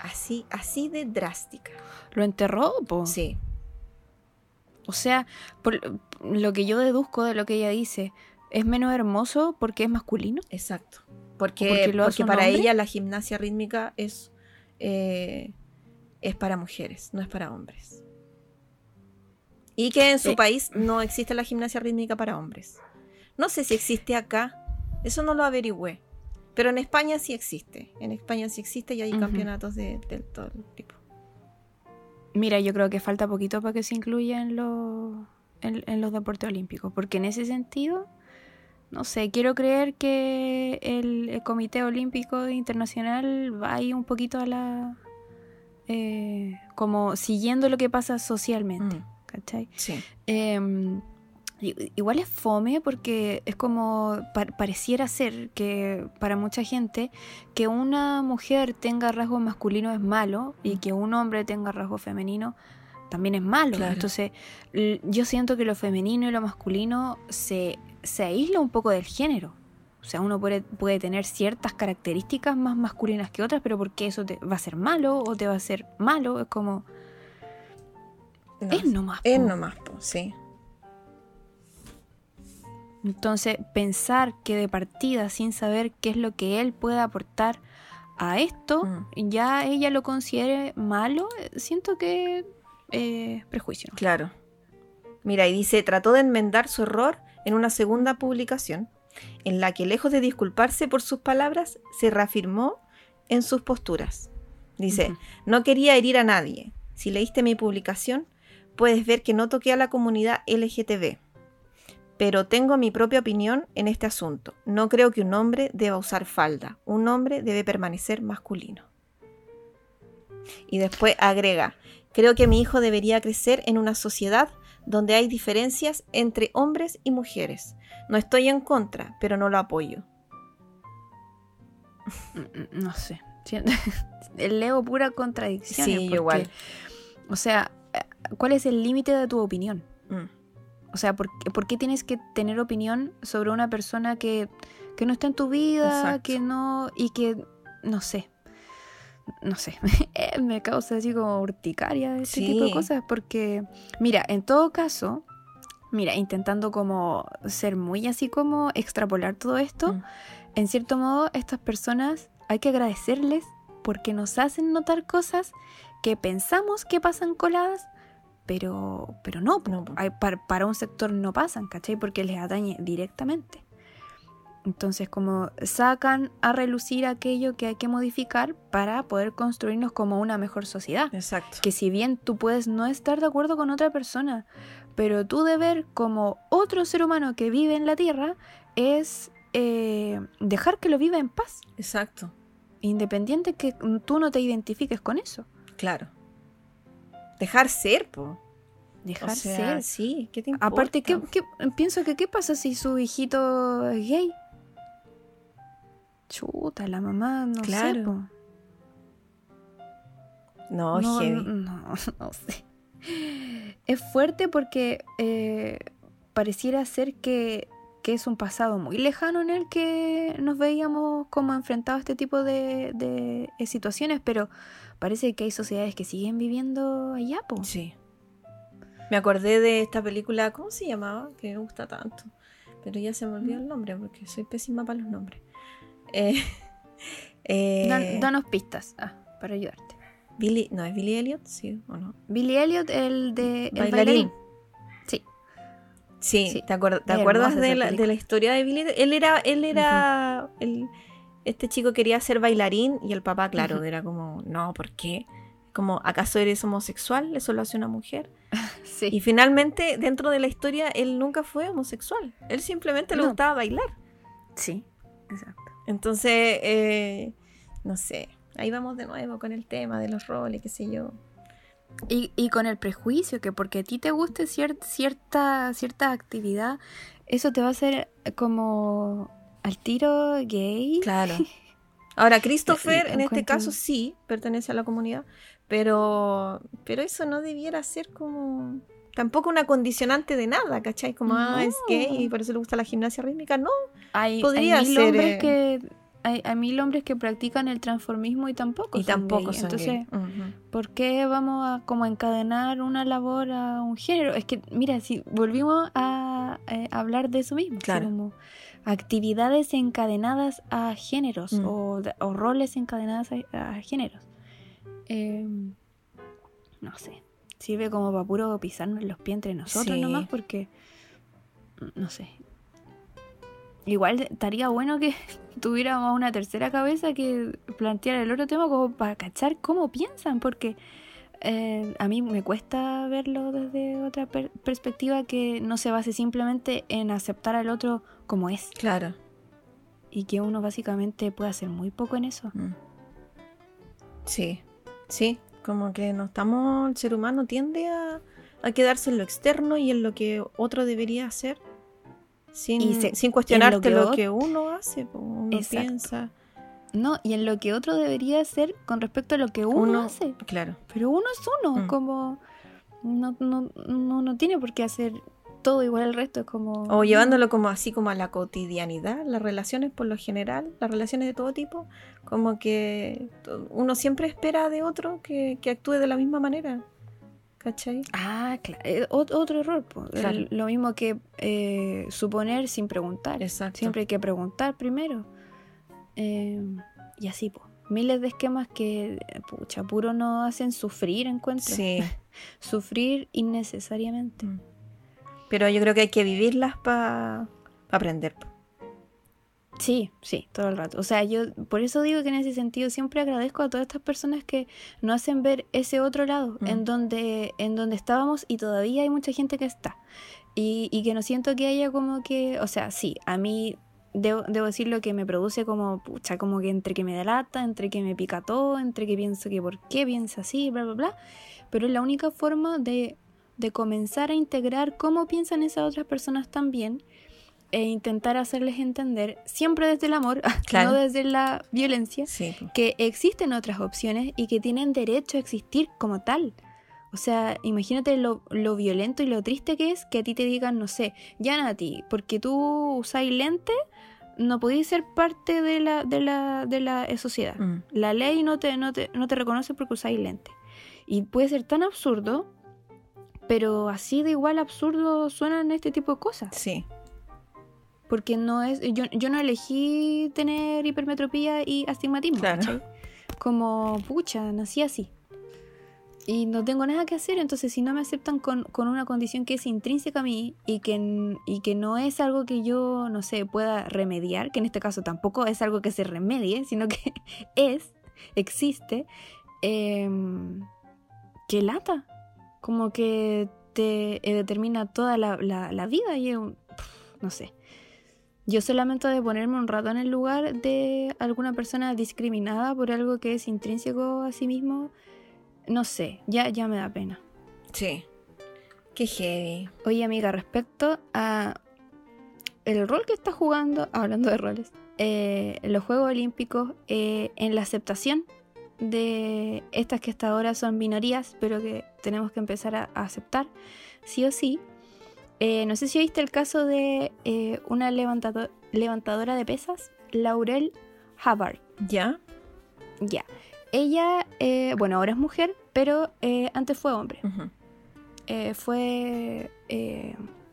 Así, así de drástica. ¿Lo enterró? po? Sí, O sea, por lo que yo deduzco de lo que ella dice, ¿es menos hermoso porque es masculino? exacto. Porque, porque para hombre? ella la gimnasia rítmica es, eh, es para mujeres, no es para hombres. Y que en su Eh. país no existe la gimnasia rítmica para hombres. No sé si existe acá, eso no lo averigüé. Pero en España sí existe. En España sí existe y hay campeonatos de, de todo tipo. Mira, yo creo que falta poquito para que se incluya en, los en, en los deportes olímpicos, porque en ese sentido, no sé, quiero creer que el, el Comité Olímpico Internacional va ahí un poquito a la... eh, como siguiendo lo que pasa socialmente, Mm, ¿cachai? sí. Em, igual es fome porque es como pa- pareciera ser que para mucha gente que una mujer tenga rasgos masculinos es malo y Mm. que un hombre tenga rasgos femeninos también es malo. Claro. Entonces yo siento que lo femenino y lo masculino se, se aísla un poco del género. O sea, uno puede, puede tener ciertas características más masculinas que otras, pero porque eso te va a ser malo o te va a ser malo, es como... No, es nomás. es po. nomás, po, sí. Entonces, pensar que de partida, sin saber qué es lo que él puede aportar a esto, Mm. ya ella lo considere malo, siento que eh, prejuicio. Claro. Mira, y dice, trató de enmendar su error en una segunda publicación, en la que lejos de disculparse por sus palabras, se reafirmó en sus posturas. Dice, no quería herir a nadie. Si leíste mi publicación, puedes ver que no toqué a la comunidad LGTB. Pero tengo mi propia opinión en este asunto. No creo que un hombre deba usar falda. Un hombre debe permanecer masculino. Y después agrega, creo que mi hijo debería crecer en una sociedad donde hay diferencias entre hombres y mujeres. No estoy en contra, pero no lo apoyo. Mm, mm, No sé. Leo pura contradicción. Sí, igual. O sea, eh, ¿cuál es el límite de tu opinión? Mm, O sea, ¿por, qué- por qué tienes que tener opinión sobre una persona que, que no está en tu vida, Exacto. que no. y que. no sé. No sé. Eh, Me causa así como urticaria ese tipo de cosas. Porque, mira, en todo caso, mira, intentando como ser muy así como extrapolar todo esto, Mm. en cierto modo, estas personas hay que agradecerles porque nos hacen notar cosas que pensamos que pasan coladas, pero, pero no. Hay- para, para un sector no pasan, ¿cachai? Porque les atañe directamente. Entonces, como sacan a relucir aquello que hay que modificar para poder construirnos como una mejor sociedad. Exacto. Que si bien tú puedes no estar de acuerdo con otra persona, pero tú de ver como otro ser humano que vive en la Tierra es eh, dejar que lo viva en paz, Exacto. independiente que tú no te identifiques con eso. Claro. Dejar ser, po. Dejar O sea, ser. Sí, ¿qué te importa? Aparte, ¿qué, qué- pienso que qué pasa si su hijito es gay? Chuta, la mamá, no sé. Claro. po. No, no, heavy. no, no sé. Es fuerte porque eh, pareciera ser que, que es un pasado muy lejano en el que nos veíamos como enfrentados a este tipo de, de, eh, situaciones, pero parece que hay sociedades que siguen viviendo allá, po. Sí. Me acordé de esta película, ¿cómo se llamaba? Que me gusta tanto. Pero ya se me olvidó el nombre porque soy pésima para los nombres. Eh, eh, Dan- danos pistas ah, para ayudarte. Billy, no, ¿es Billy Elliot? Sí, ¿o no? Billy Elliot, el de el Bailarín. Sí. Sí, Sí. ¿te, acuer- te Es acuerdas de la, de la historia de Billy? Él era, él era, el- este chico quería ser bailarín y el papá, claro, era como, no, ¿por qué? Como, ¿acaso eres homosexual? Eso lo hace una mujer. Sí. Y finalmente, dentro de la historia, él nunca fue homosexual. Él simplemente le No. gustaba bailar. sí. Exacto. Entonces, eh, no sé, ahí vamos de nuevo con el tema de los roles, qué sé yo. Y, y con el prejuicio, que porque a ti te guste cier- cierta, cierta actividad, eso te va a hacer como al tiro gay. Claro. Ahora, Christopher, en este caso, sí, pertenece a la comunidad, pero, pero eso no debiera ser como... Tampoco una condicionante de nada, ¿cachai? Como, ah, es gay y por eso le gusta la gimnasia rítmica. No, Hay, Podría hay mil ser, hombres eh, que hay, hay mil hombres que practican el transformismo y tampoco y son tampoco gay. son Entonces, gay. Ujú. ¿por qué vamos a como encadenar una labor a un género? Es que, mira, si volvimos a eh, hablar de eso mismo, Claro. como actividades encadenadas a géneros Mm. o, roles encadenados a, a géneros. Eh, no sé, sirve como para puro pisarnos los pies entre nosotros Sí. nomás porque, no sé. Igual estaría bueno que tuviéramos una tercera cabeza que planteara el otro tema como para cachar cómo piensan, porque eh, a mí me cuesta verlo desde otra per- perspectiva que no se base simplemente en aceptar al otro como es Claro. y que uno básicamente puede hacer muy poco en eso. Mm. Sí, sí, como que no estamos, el ser humano tiende a, a quedarse en lo externo y en lo que otro debería hacer, sin, Y se- sin cuestionarte lo lo que, que uno hace, uno Exacto. piensa. No, y en lo que otro debería hacer con respecto a lo que uno, Uno- hace. Claro, Pero uno es uno, Mm. como no, no, no, no tiene por qué hacer todo igual al resto, es como... o llevándolo como así como a la cotidianidad, las relaciones por lo general, las relaciones de todo tipo, como que uno siempre espera de otro que, que actúe de la misma manera, ¿cachai? Ah, claro, eh, ot- otro error. Claro. Lo mismo que eh, suponer sin preguntar. Exacto. Siempre hay que preguntar primero. Eh, y así, pues. Miles de esquemas que, pucha, puro nos hacen sufrir, encuentro. Sí. Sufrir innecesariamente. Mm. Pero yo creo que hay que vivirlas para aprender. po. Sí, sí, todo el rato. O sea, yo por eso digo que en ese sentido siempre agradezco a todas estas personas que nos hacen ver ese otro lado, Mm. en donde, en donde estábamos y todavía hay mucha gente que está. Y, y que no siento que haya como que, o sea, sí, a mí debo, debo decir lo que me produce como, pucha, como que entre que me delata, entre que me pica todo, entre que pienso que por qué piensa así, bla, bla, bla. Pero es la única forma de, de comenzar a integrar cómo piensan esas otras personas también e intentar hacerles entender, siempre desde el amor, Claro. no desde la violencia, Sí, que existen otras opciones y que tienen derecho a existir como tal. O sea, imagínate lo, lo violento y lo triste que es que a ti te digan, no sé, ya a ti, porque tú usáis lente, no podéis ser parte de la, de la, de la eh, sociedad. Mm. La ley no te, no te, no te reconoce porque usáis lente. Y puede ser tan absurdo, pero así de igual absurdo suenan este tipo de cosas. Sí, Porque no es. Yo, yo no elegí tener hipermetropía y astigmatismo. Claro. Como, pucha, nací así. y no tengo nada que hacer, entonces si no me aceptan con, con, una condición que es intrínseca a mí y que, y que no es algo que yo, no sé, pueda remediar, que en este caso tampoco es algo que se remedie, sino que es, existe, eh, que lata, como que te eh, determina toda la, la, la vida y no sé. Yo solamente de ponerme un rato en el lugar de alguna persona discriminada por algo que es intrínseco a sí mismo, no sé, ya, ya me da pena. Sí. Qué heavy. Oye, amiga, respecto a el rol que está jugando, hablando de roles, eh, los Juegos Olímpicos, eh, en la aceptación de estas que hasta ahora son minorías, pero que tenemos que empezar a, aceptar, sí o sí. Eh, no sé si viste el caso de una levantadora de pesas, Laurel Hubbard. ¿Ya? Ya. Ella, eh, bueno, ahora es mujer, pero eh, antes fue hombre. Eh, fue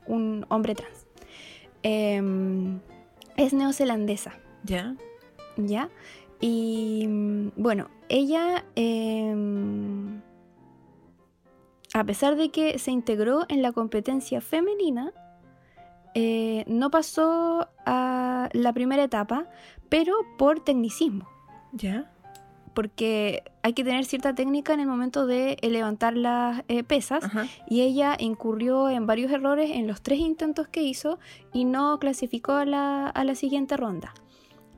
un hombre trans. Em, es neozelandesa. ¿Ya? ¿Ya? Y bueno, ella, em, a pesar de que se integró en la competencia femenina, no pasó a la primera etapa, pero por tecnicismo. ¿Ya? porque hay que tener cierta técnica en el momento de eh, levantar las eh, pesas y ella incurrió en varios errores en los tres intentos que hizo y no clasificó a la, a la siguiente ronda.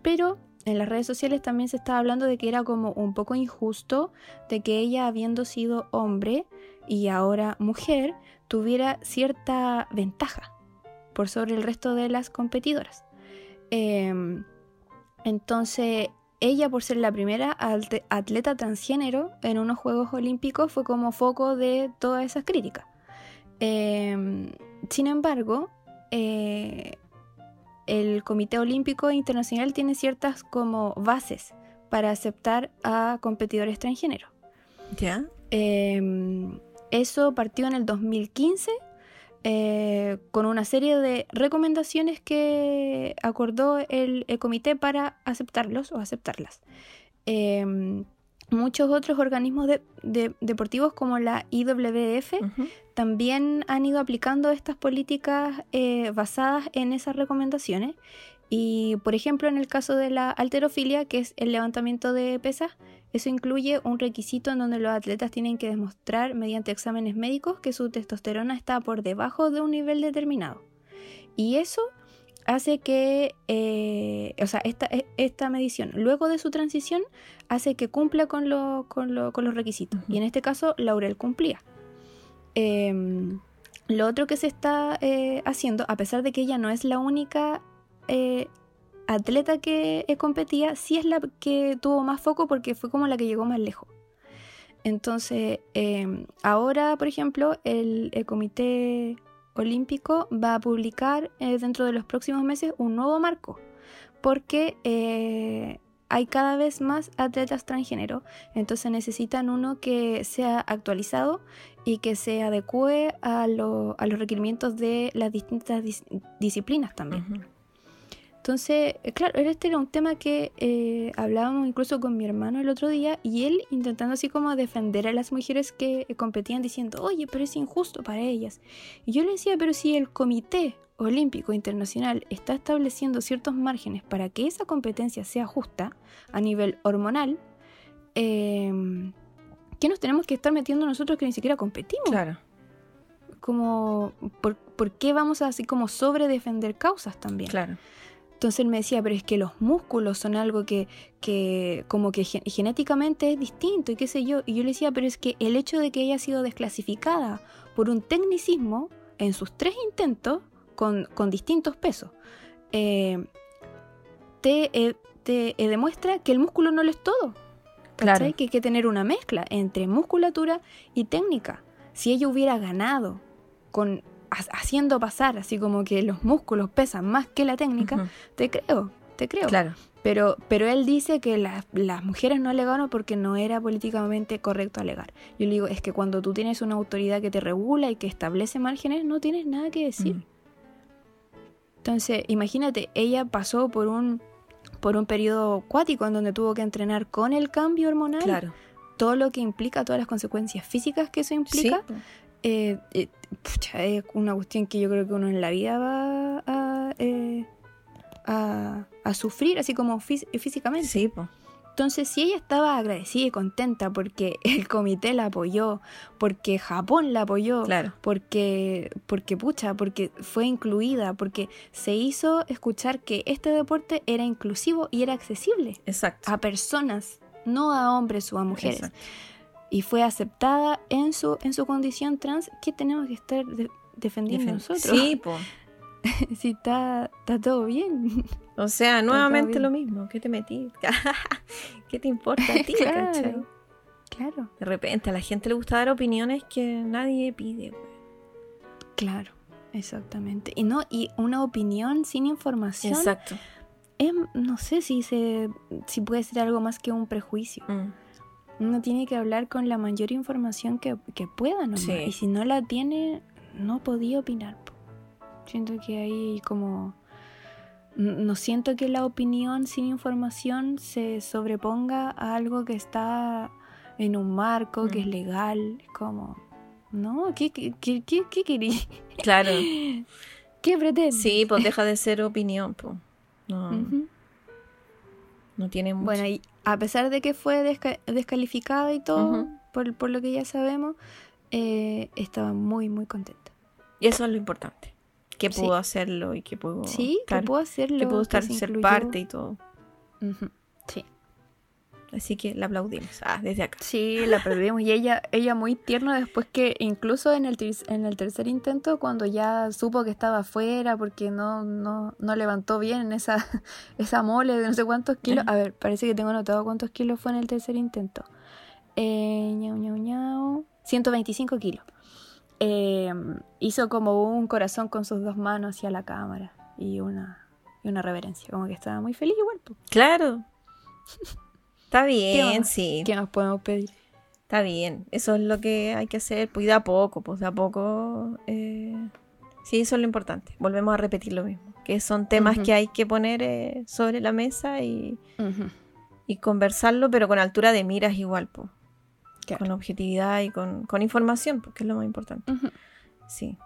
Pero en las redes sociales también se estaba hablando de que era como un poco injusto de que ella habiendo sido hombre y ahora mujer tuviera cierta ventaja por sobre el resto de las competidoras. Em, entonces ella, por ser la primera atleta transgénero en unos Juegos Olímpicos, fue como foco de todas esas críticas. Em, sin embargo, eh, el Comité Olímpico Internacional tiene ciertas como bases para aceptar a competidores transgénero. ¿Ya? Em, eso partió en el 2015 eh, con una serie de recomendaciones que acordó el, comité para aceptarlos o aceptarlas. Em, muchos otros organismos deportivos como la IWF también han ido aplicando estas políticas eh, basadas en esas recomendaciones. Y por ejemplo, en el caso de la alterofilia, que es el levantamiento de pesas, eso incluye un requisito en donde los atletas tienen que demostrar mediante exámenes médicos que su testosterona está por debajo de un nivel determinado. Y eso hace que, eh, o sea, esta, e, esta, medición, luego de su transición, hace que cumpla con, con, los requisitos. Y en este caso, Laurel cumplía. Em, lo otro que se está eh, haciendo, a pesar de que ella no es la única eh, atleta que competía sí es la que tuvo más foco porque fue como la que llegó más lejos. Entonces, em, ahora, por ejemplo, el, Comité Olímpico va a publicar eh, dentro de los próximos meses un nuevo marco, porque eh, hay cada vez más atletas transgénero, entonces necesitan uno que sea actualizado y que se adecue a, los requerimientos de las distintas disciplinas también. Entonces, eh, claro, este era un tema que eh, hablábamos incluso con mi hermano el otro día y él intentando así como defender a las mujeres que competían diciendo, oye, pero es injusto para ellas. Y yo le decía, pero si el Comité Olímpico Internacional está estableciendo ciertos márgenes para que esa competencia sea justa a nivel hormonal, eh, ¿qué nos tenemos que estar metiendo nosotros que ni siquiera competimos? Claro. Como, ¿por, ¿por qué vamos a así como sobre defender causas también? Claro. Entonces él me decía, pero es que los músculos son algo que, como que genéticamente es distinto y qué sé yo. Y yo le decía, pero es que el hecho de que haya sido desclasificada por un tecnicismo en sus tres intentos con, distintos pesos, eh, te, eh, te eh, demuestra que el músculo no lo es todo. Claro. Que hay que tener una mezcla entre musculatura y técnica. Si ella hubiera ganado con haciendo pasar así como que los músculos pesan más que la técnica, te creo, te creo. Claro. Pero, pero él dice que las mujeres no alegaron porque no era políticamente correcto alegar. Yo le digo, es que cuando tú tienes una autoridad que te regula y que establece márgenes, no tienes nada que decir. Entonces, imagínate, ella pasó por un, por un periodo acuático en donde tuvo que entrenar con el cambio hormonal. Claro. todo lo que implica, todas las consecuencias físicas que eso implica, Sí, eh, eh, pucha, es una cuestión que yo creo que uno en la vida va a, eh, a, a sufrir, así como fís- físicamente. Sí, po. Entonces, si ella estaba agradecida y contenta porque el comité la apoyó, porque Japón la apoyó, Claro. porque, porque pucha, porque fue incluida, porque se hizo escuchar que este deporte era inclusivo y era accesible Exacto. a personas, no a hombres o a mujeres. Exacto. Y fue aceptada en su, en su condición trans, que tenemos que estar de- defendiendo Defen- nosotros. Sí, po. si está, está todo bien. O sea, nuevamente lo mismo. ¿Qué te metí? ¿Qué te importa a ti, Claro. cachai? Claro, De repente a la gente le gusta dar opiniones que nadie pide, claro, exactamente. Y no, y una opinión sin información Exacto. es, no sé si se, si puede ser algo más que un prejuicio. Mm. Uno tiene que hablar con la mayor información que, que pueda nomás. Sí. Y si no la tiene, no podía opinar. Siento que ahí como... No siento que la opinión sin información se sobreponga a algo que está en un marco, que es Mm. legal. Como... No, ¿qué, qué, qué, qué, qué? Claro. ¿Qué pretende? Sí, pues deja de ser opinión, pues. No, no tiene mucho. Bueno, y a pesar de que fue desca- descalificada y todo, por, por lo que ya sabemos, eh, estaba muy, muy contenta. Y eso es lo importante. Que Sí. pudo hacerlo y que pudo. Sí, estar- que pudo hacerlo. que pudo estar, se ser incluyó. parte y todo. Así que la aplaudimos. Ah, desde acá. Sí, la perdimos. Y ella, ella muy tierna después que incluso en el, en el tercer intento, cuando ya supo que estaba afuera porque no, no, no levantó bien esa, esa mole de no sé cuántos kilos. A ver, parece que tengo anotado cuántos kilos fue en el tercer intento. Eh, ñau, ñau, ñau. 125 kilos. Eh, hizo como un corazón con sus dos manos hacia la cámara y una, y una reverencia. Como que estaba muy feliz igual. Claro. Está bien, más? sí. ¿Qué nos podemos pedir? Está bien. Eso es lo que hay que hacer. Pues de a poco, pues de a poco. eh, Sí, eso es lo importante. Volvemos a repetir lo mismo. Que son temas que hay que poner eh, sobre la mesa y, conversarlo, pero con altura de miras igual, pues. claro. Con objetividad y con, con información, porque es lo más importante. Sí.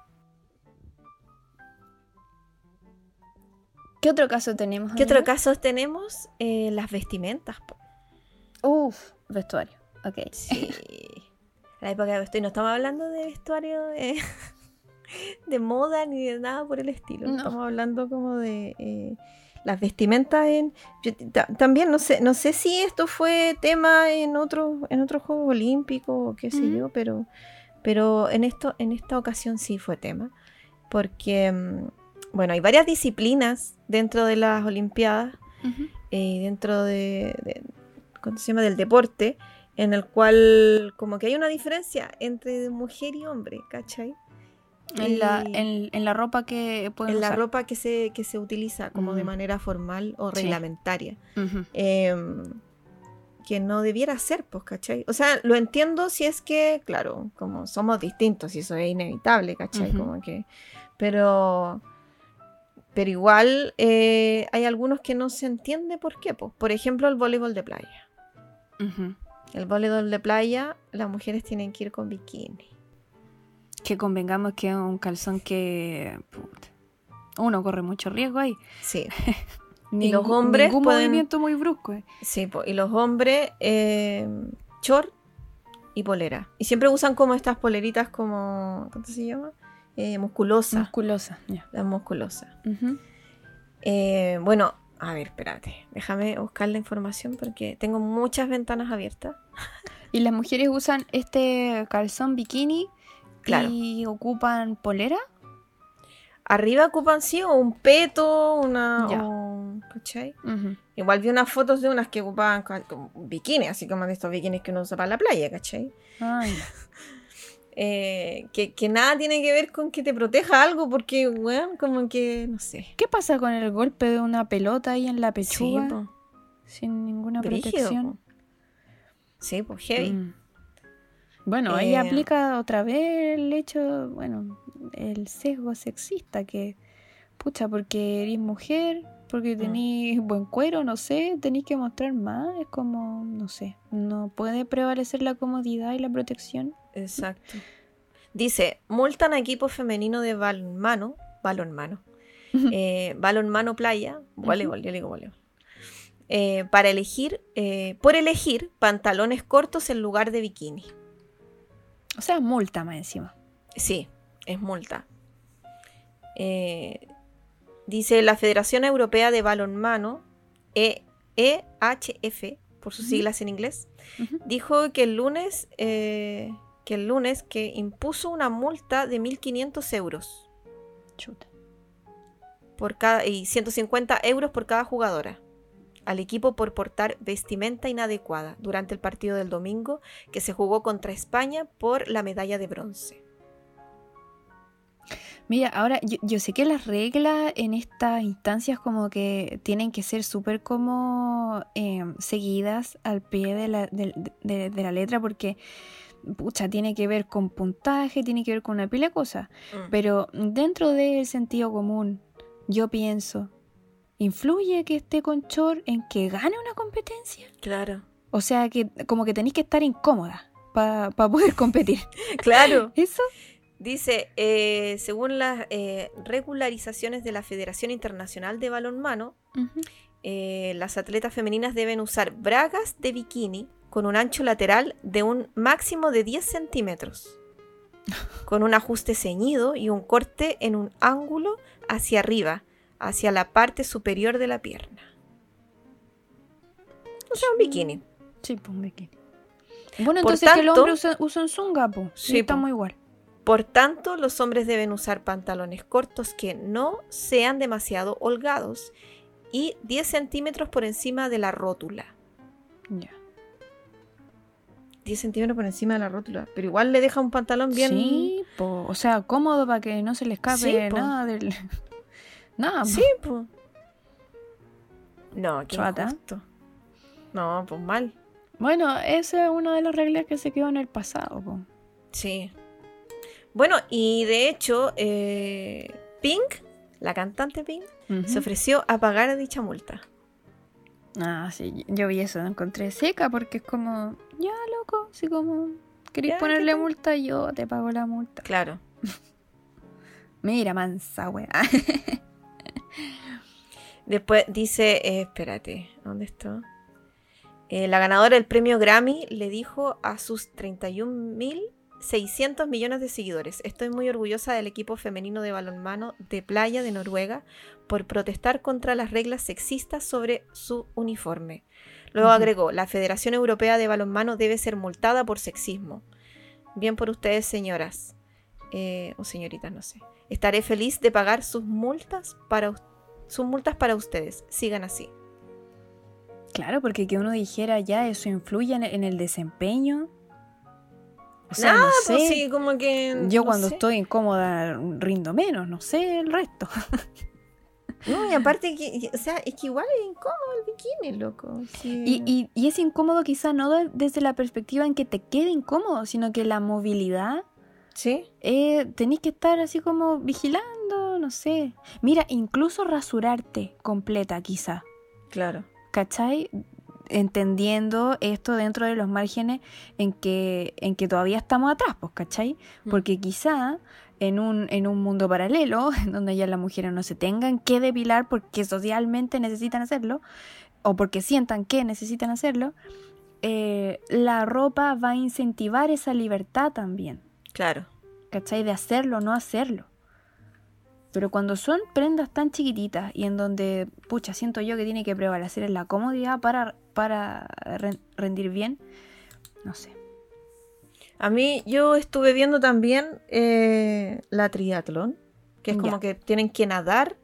¿Qué otro caso tenemos? ¿Qué otro caso tenemos? Eh, las vestimentas, po. Uf, vestuario. Ok. Sí. La época de vestuario. No estamos hablando de vestuario de, de moda ni de nada por el estilo. No. Estamos hablando como de eh, las vestimentas en. yo también no sé, no sé si esto fue tema en otros en otros Juegos Olímpicos o qué sé Ujú. yo, pero, pero en esto, en esta ocasión sí fue tema. Porque mm, bueno, hay varias disciplinas dentro de las Olimpiadas eh, dentro de, de- ¿cómo se llama? del deporte, en el cual como que hay una diferencia entre mujer y hombre, ¿cachai? En, la, en, en la ropa que pueden en la ropa que se, que se utiliza como de Mm. manera formal o Sí. reglamentaria. Em, que no debiera ser, pues, ¿cachai? O sea, lo entiendo si es que, claro, como somos distintos y eso es inevitable, ¿cachai? Como que, pero, pero igual eh, hay algunos que no se entiende por qué, pues. Por ejemplo, el voleibol de playa. El voleibol de playa, las mujeres tienen que ir con bikini. Que convengamos que es un calzón que. puta, uno corre mucho riesgo ahí. Sí, Y los hombres Ningún pueden- movimiento muy brusco. eh. sí, y los hombres, eh, short y polera. Y siempre usan como estas poleritas como, ¿cómo se llama? Eh, musculosas. Musculosa. ya. las musculosas. Ujú. Eh, bueno, a ver, espérate. Déjame buscar la información porque tengo muchas ventanas abiertas. Y las mujeres usan este calzón bikini Claro. y ocupan polera. Arriba ocupan sí o un peto, una. Ya. o- ¿Cachai? Igual vi unas fotos de unas que ocupaban bikini, así como de estos bikinis que uno usa para la playa, ¿cachai? Ay, Eh, que, que nada tiene que ver con que te proteja algo, porque, weón, como que, no sé. ¿Qué pasa con el golpe de una pelota ahí en la pechuga? Sí, po. sin ninguna Brígido, protección. po. Sí, pues heavy. Mm. Bueno, ahí Eh, aplica otra vez el hecho, bueno, el sesgo sexista que, pucha, porque eres mujer, porque tenéis buen cuero, no sé, tenéis que mostrar más, es como, no sé, no puede prevalecer la comodidad y la protección. Exacto. Dice, multan a equipo femenino de balonmano, balonmano, eh, balonmano playa, voleibol, yo le digo voleibol, eh, para elegir, eh, por elegir pantalones cortos en lugar de bikini. O sea, multa más encima. Sí, es multa. Dice la Federación Europea de Balonmano, e, EHF, por sus siglas en inglés, dijo que el lunes, eh, que el lunes que impuso una multa de 1.500 euros Chuta. por cada, y 150 euros por cada jugadora al equipo por portar vestimenta inadecuada durante el partido del domingo que se jugó contra España por la medalla de bronce. Mira, ahora yo, yo sé que las reglas en estas instancias como que tienen que ser súper como eh, seguidas al pie de la, de la letra porque, pucha, tiene que ver con puntaje, tiene que ver con una pila de cosas. Mm. Pero dentro del sentido común, yo pienso, ¿influye que esté con Chor en que gane una competencia? Claro. O sea, que como que tenéis que estar incómoda para poder competir. Claro. ¿Eso? Dice, eh, según las eh, regularizaciones de la Federación Internacional de Balonmano, eh, las atletas femeninas deben usar bragas de bikini con un ancho lateral de un máximo de 10 centímetros, con un ajuste ceñido y un corte en un ángulo hacia arriba, hacia la parte superior de la pierna. O sea, un bikini. Sí, pues un bikini. Bueno, entonces que el tanto- hombre usa, usa un zunga, pues. Sí, Sí, estamos po. igual. Por tanto, los hombres deben usar pantalones cortos que no sean demasiado holgados y 10 centímetros por encima de la rótula. Ya. 10 centímetros por encima de la rótula. Pero igual le deja un pantalón bien. Sí, po. o sea, cómodo para que no se le escape Sí, po. nada del... nada, Sí, pues. No, qué injusto. No, pues mal. Bueno, esa es una de las reglas que se quedó en el pasado, po. Sí. Bueno, y de hecho, eh, Pink, la cantante Pink, se ofreció a pagar dicha multa. Ah, sí, yo vi eso, la encontré seca porque es como, ya, loco, si como querés Ya, ¿qué ponerle multa, yo te pago la multa. Claro. Mira, mansa, weá. Después dice, eh, espérate, ¿dónde está? Eh, la ganadora del premio Grammy le dijo a sus 31.600 millones de seguidores, estoy muy orgullosa del equipo femenino de balonmano de playa de Noruega por protestar contra las reglas sexistas sobre su uniforme. Luego agregó, la Federación Europea de Balonmano debe ser multada por sexismo. Bien por ustedes, señoras. Eh, o señoritas, no sé. Estaré feliz de pagar sus multas para us- sus multas para ustedes. Sigan así. Claro, porque que uno dijera ya eso influye en, en el desempeño. O sea, no sé. pues sí, como que. Yo no cuando sé. estoy incómoda rindo menos, no sé el resto. No, y aparte que. O sea, es que igual es incómodo el bikini, loco. Sí. Y, y- y es incómodo quizá no de- desde la perspectiva en que te quede incómodo, sino que la movilidad, Sí. eh, tenés que estar así como vigilando, no sé. Mira, incluso rasurarte completa quizá, Claro. ¿cachai? Entendiendo esto dentro de los márgenes en que, en que todavía estamos atrás, pues, ¿cachai? Mm. Porque quizá en un, en un mundo paralelo, en donde ya las mujeres no se tengan que depilar porque socialmente necesitan hacerlo, o porque sientan que necesitan hacerlo, eh, la ropa va a incentivar esa libertad también, Claro. ¿cachai? De hacerlo o no hacerlo. Pero cuando son prendas tan chiquititas y en donde, pucha, siento yo que tiene que prevalecer en la comodidad para, para ren- rendir bien, no sé. A mí, yo estuve viendo también eh, la triatlón, que es como Ya. que tienen que nadar,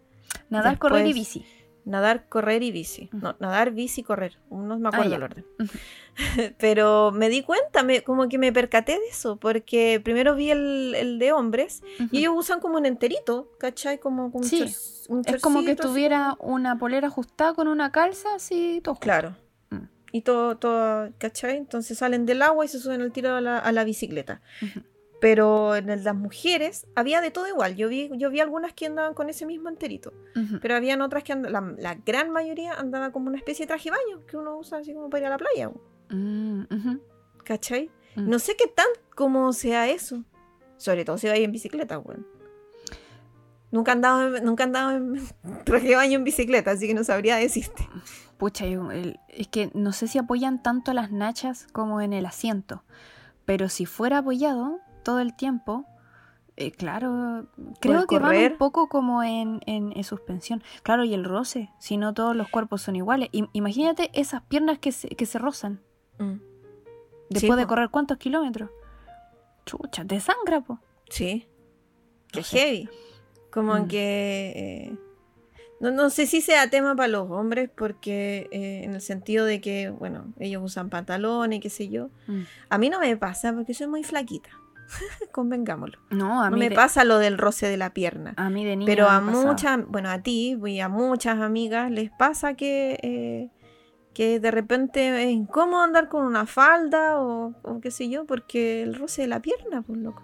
Nadar, correr y bici. nadar, correr y bici. No, nadar, bici, correr. No me acuerdo ya. el orden. Pero me di cuenta, me, como que me percaté de eso, porque primero vi el, el de hombres y ellos usan como un enterito, ¿cachai? Como, como un Sí, chor- un Es como que así tuviera una polera ajustada con una calza así, todo. Claro. Y todo, todo, ¿cachai? Entonces salen del agua y se suben al tiro a la, a la bicicleta. Ujú. Pero en el de las mujeres había de todo igual. Yo vi, yo vi algunas que andaban con ese mismo enterito. Ujú. Pero habían otras que andaban, la, la gran mayoría andaba como una especie de traje de baño que uno usa así como para ir a la playa. Mm, ujú. ¿Cachai? Mm. No sé qué tan como sea eso. Sobre todo si vais en bicicleta, weón. Nunca en- nunca he andado en traje de baño en bicicleta, así que no sabría decirte. Pucha, es que no sé si apoyan tanto las nachas como en el asiento. Pero si fuera apoyado todo el tiempo, eh, claro, creo que van un poco como en, en- en suspensión. Claro, y el roce, si no todos los cuerpos son iguales. Im- imagínate esas piernas que se, que se rozan Mm. después de correr cuántos kilómetros. Chucha, te sangra, po. Sí. Qué sé. heavy. Como Mm. que. eh, no, no sé si sea tema para los hombres, porque eh, en el sentido de que, bueno, ellos usan pantalones, qué sé yo. Mm. A mí no me pasa porque soy muy flaquita. Convengámoslo. No, a No mí, me de, pasa lo del roce de la pierna. a mí de niña Pero a me muchas, bueno, a ti y a muchas amigas les pasa que, eh, que de repente es incómodo andar con una falda o, o qué sé yo, porque el roce de la pierna, pues loco.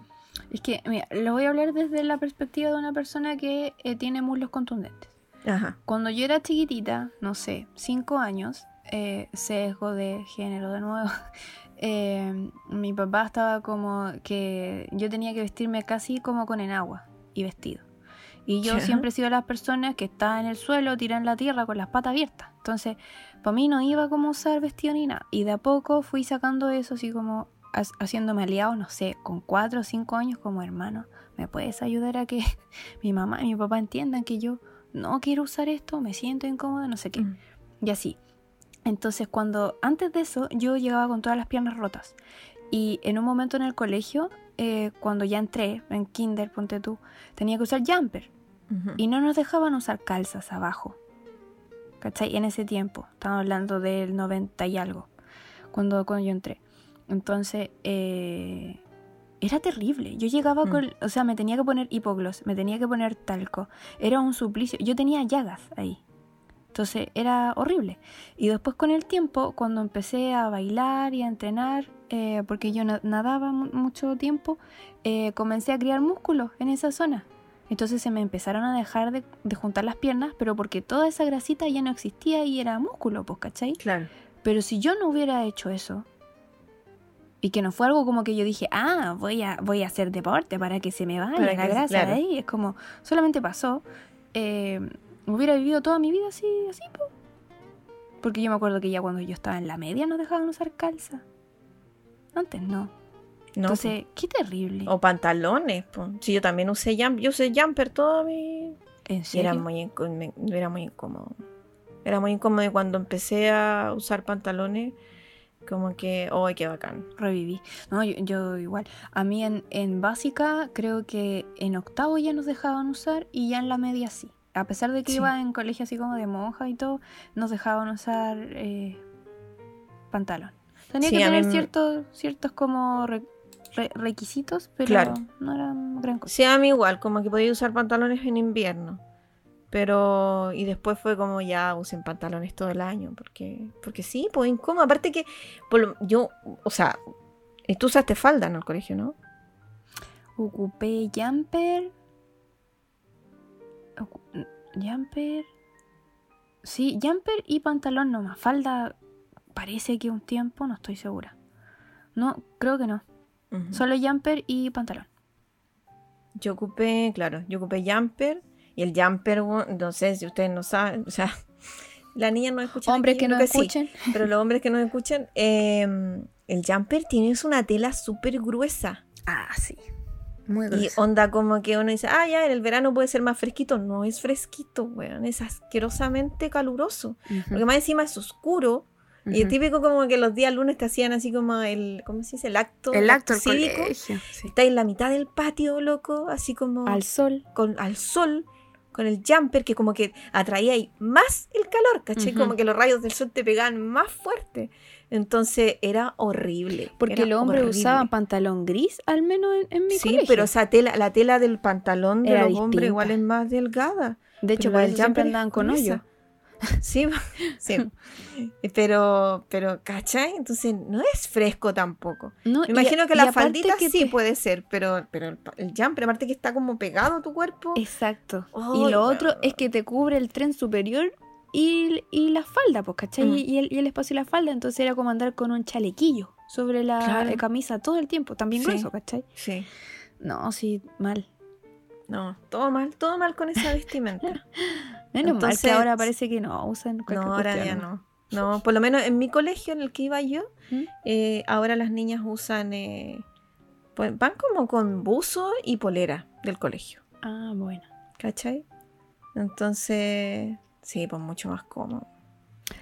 Es que, mira, lo voy a hablar desde la perspectiva de una persona que eh, tiene muslos contundentes. Ajá. Cuando yo era chiquitita, no sé, cinco años, eh, sesgo de género de nuevo, eh, mi papá estaba como que yo tenía que vestirme casi como con enagua y vestido. Y yo siempre he sido de las personas que está en el suelo, tira en la tierra con las patas abiertas. Entonces, para mí no iba como usar vestido ni nada. Y de a poco fui sacando eso así como ha- haciéndome aliados, no sé, con cuatro o cinco años como hermano. ¿Me puedes ayudar a que mi mamá y mi papá entiendan que yo no quiero usar esto, me siento incómoda, no sé qué? Mm. Y así. Entonces, cuando antes de eso, yo llegaba con todas las piernas rotas. Y en un momento en el colegio, eh, cuando ya entré en kinder, ponte tú, tenía que usar jumper. Ujú. Y no nos dejaban usar calzas abajo. ¿Cachai? En ese tiempo. Estamos hablando del 90 y algo. Cuando, cuando yo entré. Entonces, eh, era terrible. Yo llegaba Mm. con. O sea, me tenía que poner hipogloss, me tenía que poner talco. Era un suplicio. Yo tenía llagas ahí. Entonces era horrible. Y después con el tiempo, cuando empecé a bailar y a entrenar, eh, porque yo na- nadaba mu- mucho tiempo, eh, comencé a criar músculos en esa zona. Entonces se me empezaron a dejar de, de juntar las piernas, pero porque toda esa grasita ya no existía y era músculo, pues, ¿cachai? Claro. Pero si yo no hubiera hecho eso, y que no fue algo como que yo dije, ah, voy a, voy a hacer deporte para que se me vaya la grasa claro. de ahí, es como, solamente pasó, eh, hubiera vivido toda mi vida así, así, po. Porque yo me acuerdo que ya cuando yo estaba en la media nos dejaban usar calza. Antes no. No, Entonces, qué terrible. O pantalones, pues. Sí, yo también usé jumper. Yo usé jumper toda mi. ¿En serio? era muy, era muy incómodo. Era muy incómodo cuando empecé a usar pantalones, como que, ¡ay, qué bacán! Reviví. No, yo, yo igual. A mí en, en básica creo que en octavo ya nos dejaban usar y ya en la media sí. A pesar de que Sí. iba en colegio así como de monja y todo, nos dejaban usar eh, pantalón. Tenía Sí, que mí tener ciertos, ciertos como re- re- requisitos, pero Claro. no eran gran cosa. Sí, a mí igual, como que podía usar pantalones en invierno. Pero, y después fue como ya usen pantalones todo el año, porque, porque sí, pues incómodo. Aparte que, por yo, o sea, eh, tú usaste falda en el colegio, ¿no? Ocupé jumper. ocu- Jumper. Sí, jumper y pantalón nomás. Falda parece que un tiempo, no estoy segura. No, creo que no. Solo jumper y pantalón. Yo ocupé, claro, yo ocupé jumper. Y el jumper, no sé si ustedes no saben, o sea, la niña no escucha. Hombres que no escuchen. pero los hombres que no escuchan, eh, el jumper tiene una tela súper gruesa. Ah, sí. Muy Y grueso. onda como que uno dice, ah, ya, en el verano puede ser más fresquito. No es fresquito, weón, es asquerosamente caluroso. Porque más encima es oscuro. Y es típico como que los días lunes te hacían así como el, ¿cómo se dice? El acto, El acto, cívico. colegio. sí. Está en la mitad del patio, loco, así como Al sol. con, al sol, con el jumper, que como que atraía ahí más el calor, ¿cachai? Como que los rayos del sol te pegaban más fuerte. Entonces era horrible. Porque los hombres usaban pantalón gris, al menos en, en mi Sí, colegio. pero esa tela, la tela del pantalón de Era los hombres igual es más delgada. de hecho, del siempre jumper andaban con hoyo. Sí, sí. Pero, pero, ¿cachai? Entonces no es fresco tampoco. No, Me y- imagino que la faldita que sí te- puede ser, pero, pero el, el jumper, aparte que está como pegado a tu cuerpo. Exacto. Y lo otro es que te cubre el tren superior y, y la falda, pues, ¿cachai? Mm. Y, el, y el espacio y la falda. Entonces era como andar con un chalequillo sobre la Claro. eh, camisa todo el tiempo. También Sí. grueso, ¿cachai? Sí. No, sí, mal. No, todo mal, todo mal con esa vestimenta. Menos mal que ahora parece que no usan no, ahora cuestión, ya ¿no? no. No, por lo menos en mi colegio en el que iba yo, ¿Mm? eh, ahora las niñas usan, eh, pues, van como con buzo y polera del colegio, Ah, bueno. ¿cachai? Entonces, sí, pues mucho más cómodo.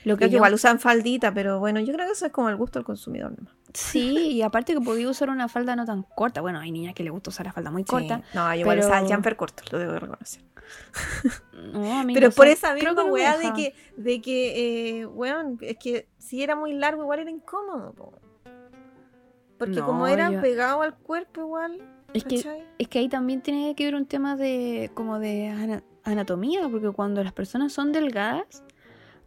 Lo que yo- igual usan faldita, pero bueno, yo creo que eso es como el gusto del consumidor nomás. Sí, y aparte que podía usar una falda no tan corta. Bueno, hay niñas que les gusta usar la falda muy corta. Sí. No, yo igual pero- usaba el jumper corto, lo debo reconocer. No, Pero no por sé, esa misma no weá de que, de que, eh, weón, es que si era muy largo igual era incómodo, po. Porque como era yo- pegado al cuerpo igual, Es que, es que ahí también tiene que ver un tema de como de ana- anatomía, porque cuando las personas son delgadas,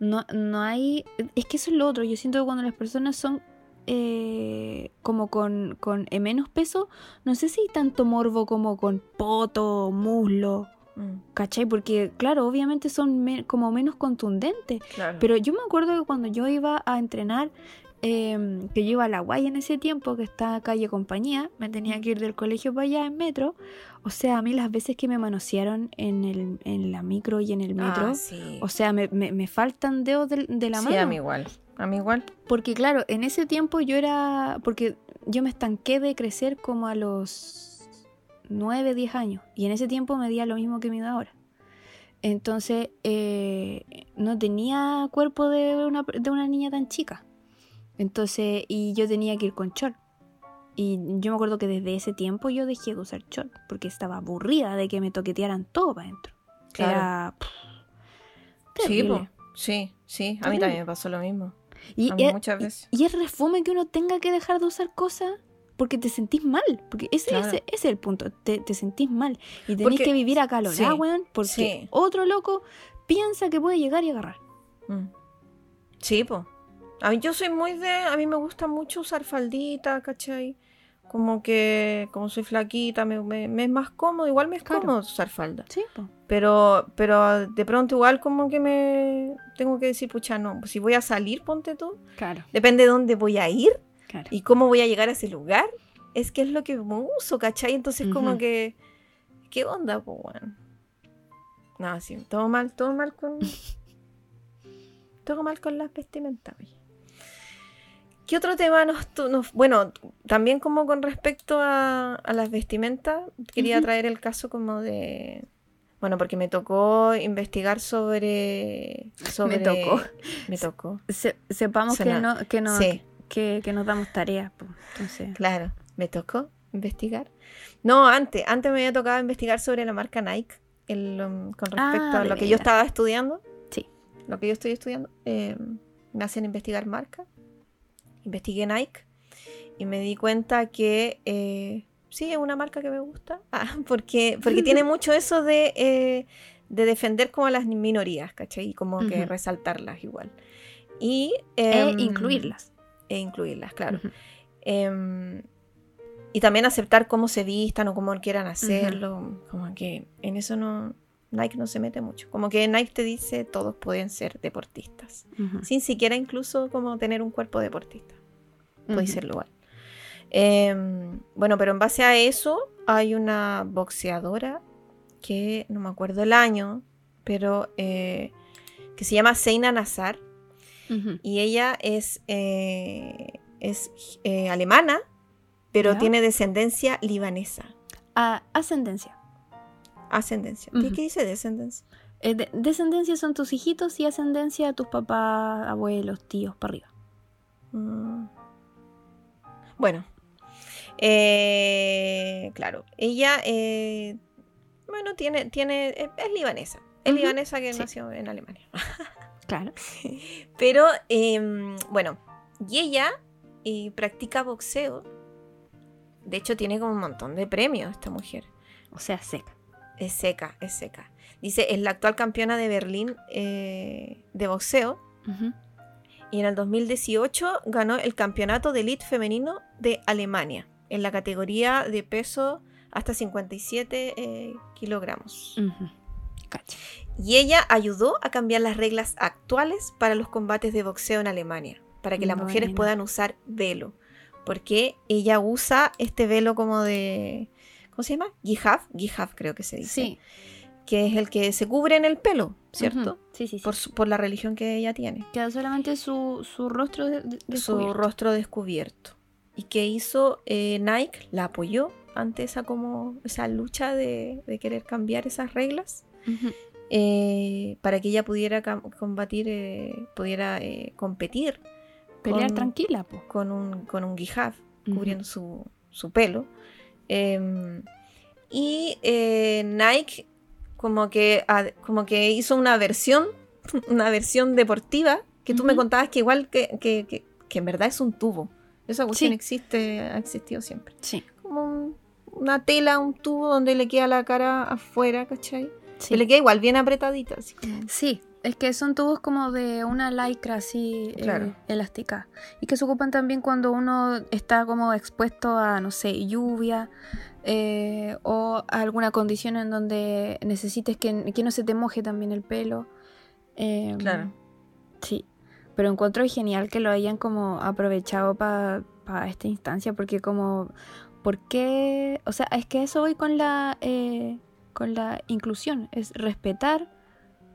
no, no hay... Es que eso es lo otro, yo siento que cuando las personas son eh, como con, con eh, menos peso, no sé si hay tanto morbo como con poto, muslo, Mm, ¿cachai? Porque claro, obviamente son me- como menos contundentes. claro. Pero yo me acuerdo que cuando yo iba a entrenar, em, que yo iba a la Guaya en ese tiempo, que está calle Compañía, me tenía que ir del colegio para allá en metro. O sea, a mí las veces que me manosearon en, el, en la micro y en el metro, Ah, sí. o sea, me, me- me faltan dedos de, de la sí, mano. a mí igual. A mí igual. Porque claro, en ese tiempo yo era, porque yo me estanqué de crecer como a los 9, 10 años. Y en ese tiempo medía lo mismo que mido ahora. Entonces, eh, no tenía cuerpo de una, de una niña tan chica. Entonces, y yo tenía que ir con short. Y yo me acuerdo que desde ese tiempo yo dejé de usar short, porque estaba aburrida de que me toquetearan todo para adentro. Claro. Era... pff, Sí, sí, sí. A mí también me pasó lo mismo. Y, A mí es- muchas veces. y es refume que uno tenga que dejar de usar cosas porque te sentís mal. Porque ese, Claro. ese, ese es el punto. Te, te sentís mal. Y tenés Porque- que vivir acalorada, sí, weón. Porque sí. otro loco piensa que puede llegar y agarrar. Mm. Sí, po. A mí yo soy muy de. A mí me gusta mucho usar faldita, ¿cachai? Como que, como soy flaquita, me, me- me es más cómodo. Igual me es Claro. cómodo usar falda. Sí, po. Pero, pero de pronto igual como que me tengo que decir, pucha, no, si voy a salir, ponte tú. Claro, Depende de dónde voy a ir claro. y cómo voy a llegar a ese lugar. Es que es lo que me uso, ¿cachai? Entonces como que, ¿qué onda, pues, bueno? No, sí, todo mal, todo mal con... todo mal con las vestimentas, oye. ¿Qué otro tema nos, tu- nos- Bueno, también como con respecto a, a las vestimentas, quería traer el caso como de... Bueno, porque me tocó investigar sobre... sobre tocó. Me tocó. Se- sepamos que, no, que, no, Sí. que, que nos damos tareas. Entonces, Claro, me tocó investigar. No, antes, antes me había tocado investigar sobre la marca Nike, el, um, con respecto Ah, a de lo que yo estaba estudiando. Sí. Lo que yo estoy estudiando. eh, me hacen investigar marca. Investigué Nike y me di cuenta que eh, sí, es una marca que me gusta. Ah, porque, porque tiene mucho eso de, eh, de defender como las minorías, ¿cachai? Y como que resaltarlas igual. Y, e em, incluirlas. E incluirlas, claro. Em, y también aceptar cómo se vistan o cómo quieran hacerlo. Como que en eso no. Nike no se mete mucho. Como que Nike te dice todos pueden ser deportistas. Sin siquiera incluso como tener un cuerpo deportista. Puede ser igual. Em, bueno, pero en base a eso hay una boxeadora que no me acuerdo el año, pero eh, que se llama Seina Nazar y ella es, eh, es eh, alemana, pero tiene descendencia libanesa. A- ascendencia. Ascendencia. ¿Qué- Ujú. ¿Qué dice descendencia? Eh, de- descendencia son tus hijitos y ascendencia tus papás, abuelos, tíos, para arriba. Mm. Bueno, eh, claro, ella, eh, bueno, tiene, tiene, es, es libanesa. Es libanesa que sí. nació en Alemania. Claro. Pero, em, bueno, y ella practica boxeo. De hecho, tiene como un montón de premios esta mujer. O sea, seca. Es seca, es seca. Dice, es la actual campeona de Berlín eh, de boxeo. Y en el 2018 ganó el campeonato de elite femenino de Alemania en la categoría de peso hasta 57 eh, kilogramos. Cacha. Y ella ayudó a cambiar las reglas actuales para los combates de boxeo en Alemania, para que las mujeres puedan usar velo. Porque ella usa este velo como de... ¿Cómo se llama? Gihaf, Gihaf creo que se dice. Sí, Que es el que se cubre en el pelo, ¿cierto? Sí, sí, sí. por, su- por la religión que ella tiene. Queda solamente su, su rostro de, de- Su descubierto. rostro descubierto. Y que hizo eh, Nike, la apoyó ante esa como esa lucha de, de querer cambiar esas reglas. Eh, para que ella pudiera combatir, eh, pudiera competir Pelear con, tranquila, po. con un, con un cubriendo su, su pelo. Em, y eh, Nike como que, como que hizo una versión, una versión deportiva, que tú me Ujú. contabas que igual que, que- que- que en verdad es un tubo. Esa cuestión Sí. existe, ha existido siempre. Sí. Como un- una tela, un tubo donde le queda la cara afuera, ¿cachai? Sí. Le queda igual bien apretadita, así como... Sí, es que son tubos como de una lycra así eh, elástica. Y que se ocupan también cuando uno está como expuesto a, no sé, lluvia eh, o a alguna condición en donde necesites que, que no se te moje también el pelo. Eh, Claro. Sí, pero encuentro genial que lo hayan como aprovechado para esta instancia porque como, ¿por qué? O sea, es que eso voy con la, eh, con la inclusión, es respetar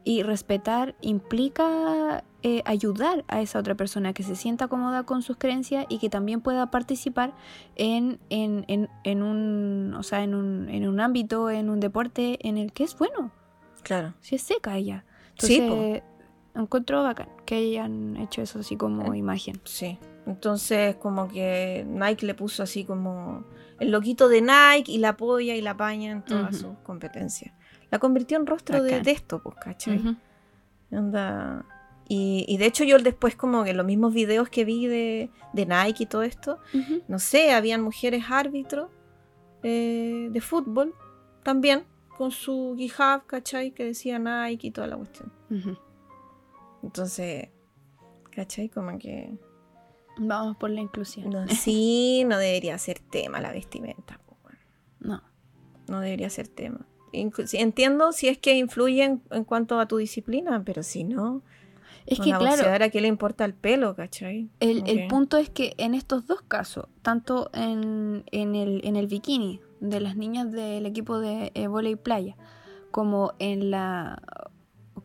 y respetar implica eh, ayudar a esa otra persona que se sienta cómoda con sus creencias y que también pueda participar en, en, en, en un, o sea, en un, en un ámbito, en un deporte en el que es bueno, Claro. si es seca ella. Sí, Entonces, encuentro bacán que hayan hecho eso así como Eh. imagen. Sí. Entonces, como que Nike le puso así como el loquito de Nike y la apoya y la apaña en todas Ujú. sus competencias. La convirtió en rostro de, esto, pues, ¿cachai? Onda- Y, y de hecho yo después como que los mismos videos que vi de, de Nike y todo esto, no sé, habían mujeres árbitros eh, de fútbol también, con su hijab, ¿cachai? Que decía Nike y toda la cuestión. Entonces, ¿cachai? Como que... Vamos por la inclusión. No, sí, no debería ser tema la vestimenta. po, weón. No. No debería ser tema. Entiendo si es que influye en, en cuanto a tu disciplina, pero si no, Es a que una claro, boxeadora, ¿qué le importa el pelo, cachai? el, el punto es que en estos dos casos, tanto en, en el, en el bikini de las niñas del equipo de eh, volei playa, como en la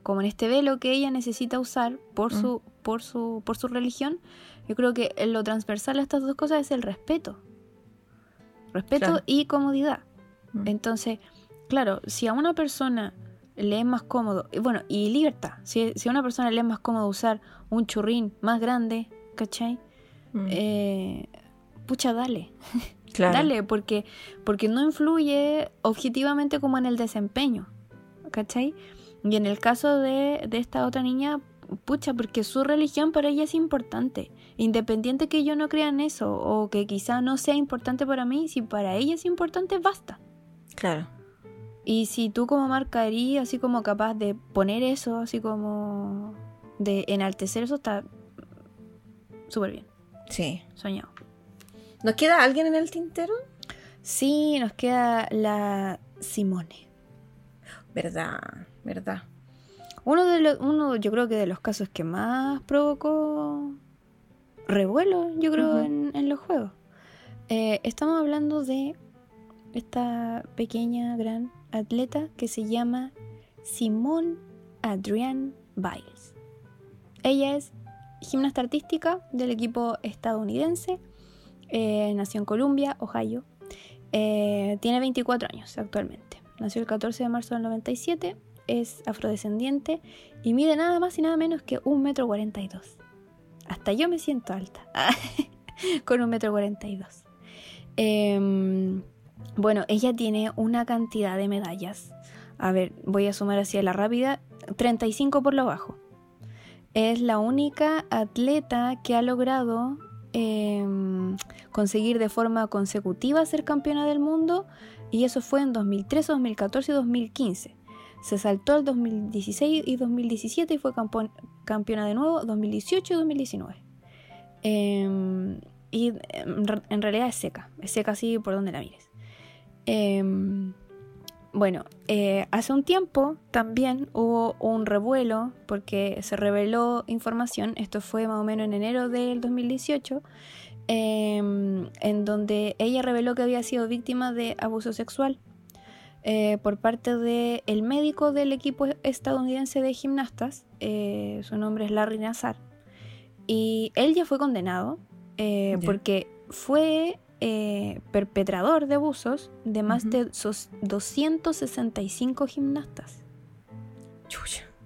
como en este velo que ella necesita usar por Mm. su, por su, por su religión, yo creo que lo transversal a estas dos cosas es el respeto. Respeto Claro. y comodidad. Mm. Entonces, claro, si a una persona le es más cómodo, y bueno, y libertad, si, si a una persona le es más cómodo usar un churrín más grande, ¿cachai? Mm. Eh, pucha, dale, Claro. dale, porque, porque no influye objetivamente como en el desempeño, ¿cachai? Y en el caso de, de esta otra niña, pucha, porque su religión para ella es importante. Independiente que yo no crea en eso o que quizá no sea importante para mí, si para ella es importante, basta. Claro. Y si tú como marca eres así como capaz de poner eso, así como de enaltecer eso, está súper bien, Sí. soñado. ¿Nos queda alguien en el tintero? Sí, nos queda la Simone. Verdad, verdad. Uno de los, uno, yo creo que de los casos que más provocó revuelo, yo creo, en, en los juegos. Eh, estamos hablando de esta pequeña, gran atleta que se llama Simone Adrienne Biles. Ella es gimnasta artística del equipo estadounidense. eh, nació en Columbia, Ohio. Eh, tiene 24 años actualmente. Nació el 14 de marzo del 97. Es afrodescendiente y mide nada más y nada menos que 1,42 m. Hasta yo me siento alta. Con 1,42 m. Em, bueno, ella tiene una cantidad de medallas. A ver, voy a sumar así a la rápida. 35 por lo bajo. Es la única atleta que ha logrado em, conseguir de forma consecutiva ser campeona del mundo y eso fue en 2013, 2014 y 2015. Se saltó el 2016 y 2017 y fue campeona de nuevo 2018 y 2019. Em, y en, realidad es seca, es seca así por donde la mires. Em, bueno, eh, hace un tiempo también hubo un revuelo porque se reveló información, esto fue más o menos en enero del 2018, em, en donde ella reveló que había sido víctima de abuso sexual eh, por parte del médico del equipo estadounidense de gimnastas, eh, su nombre es Larry Nazar, y él ya fue condenado porque fue eh, perpetrador de abusos de más de 265 gimnastas.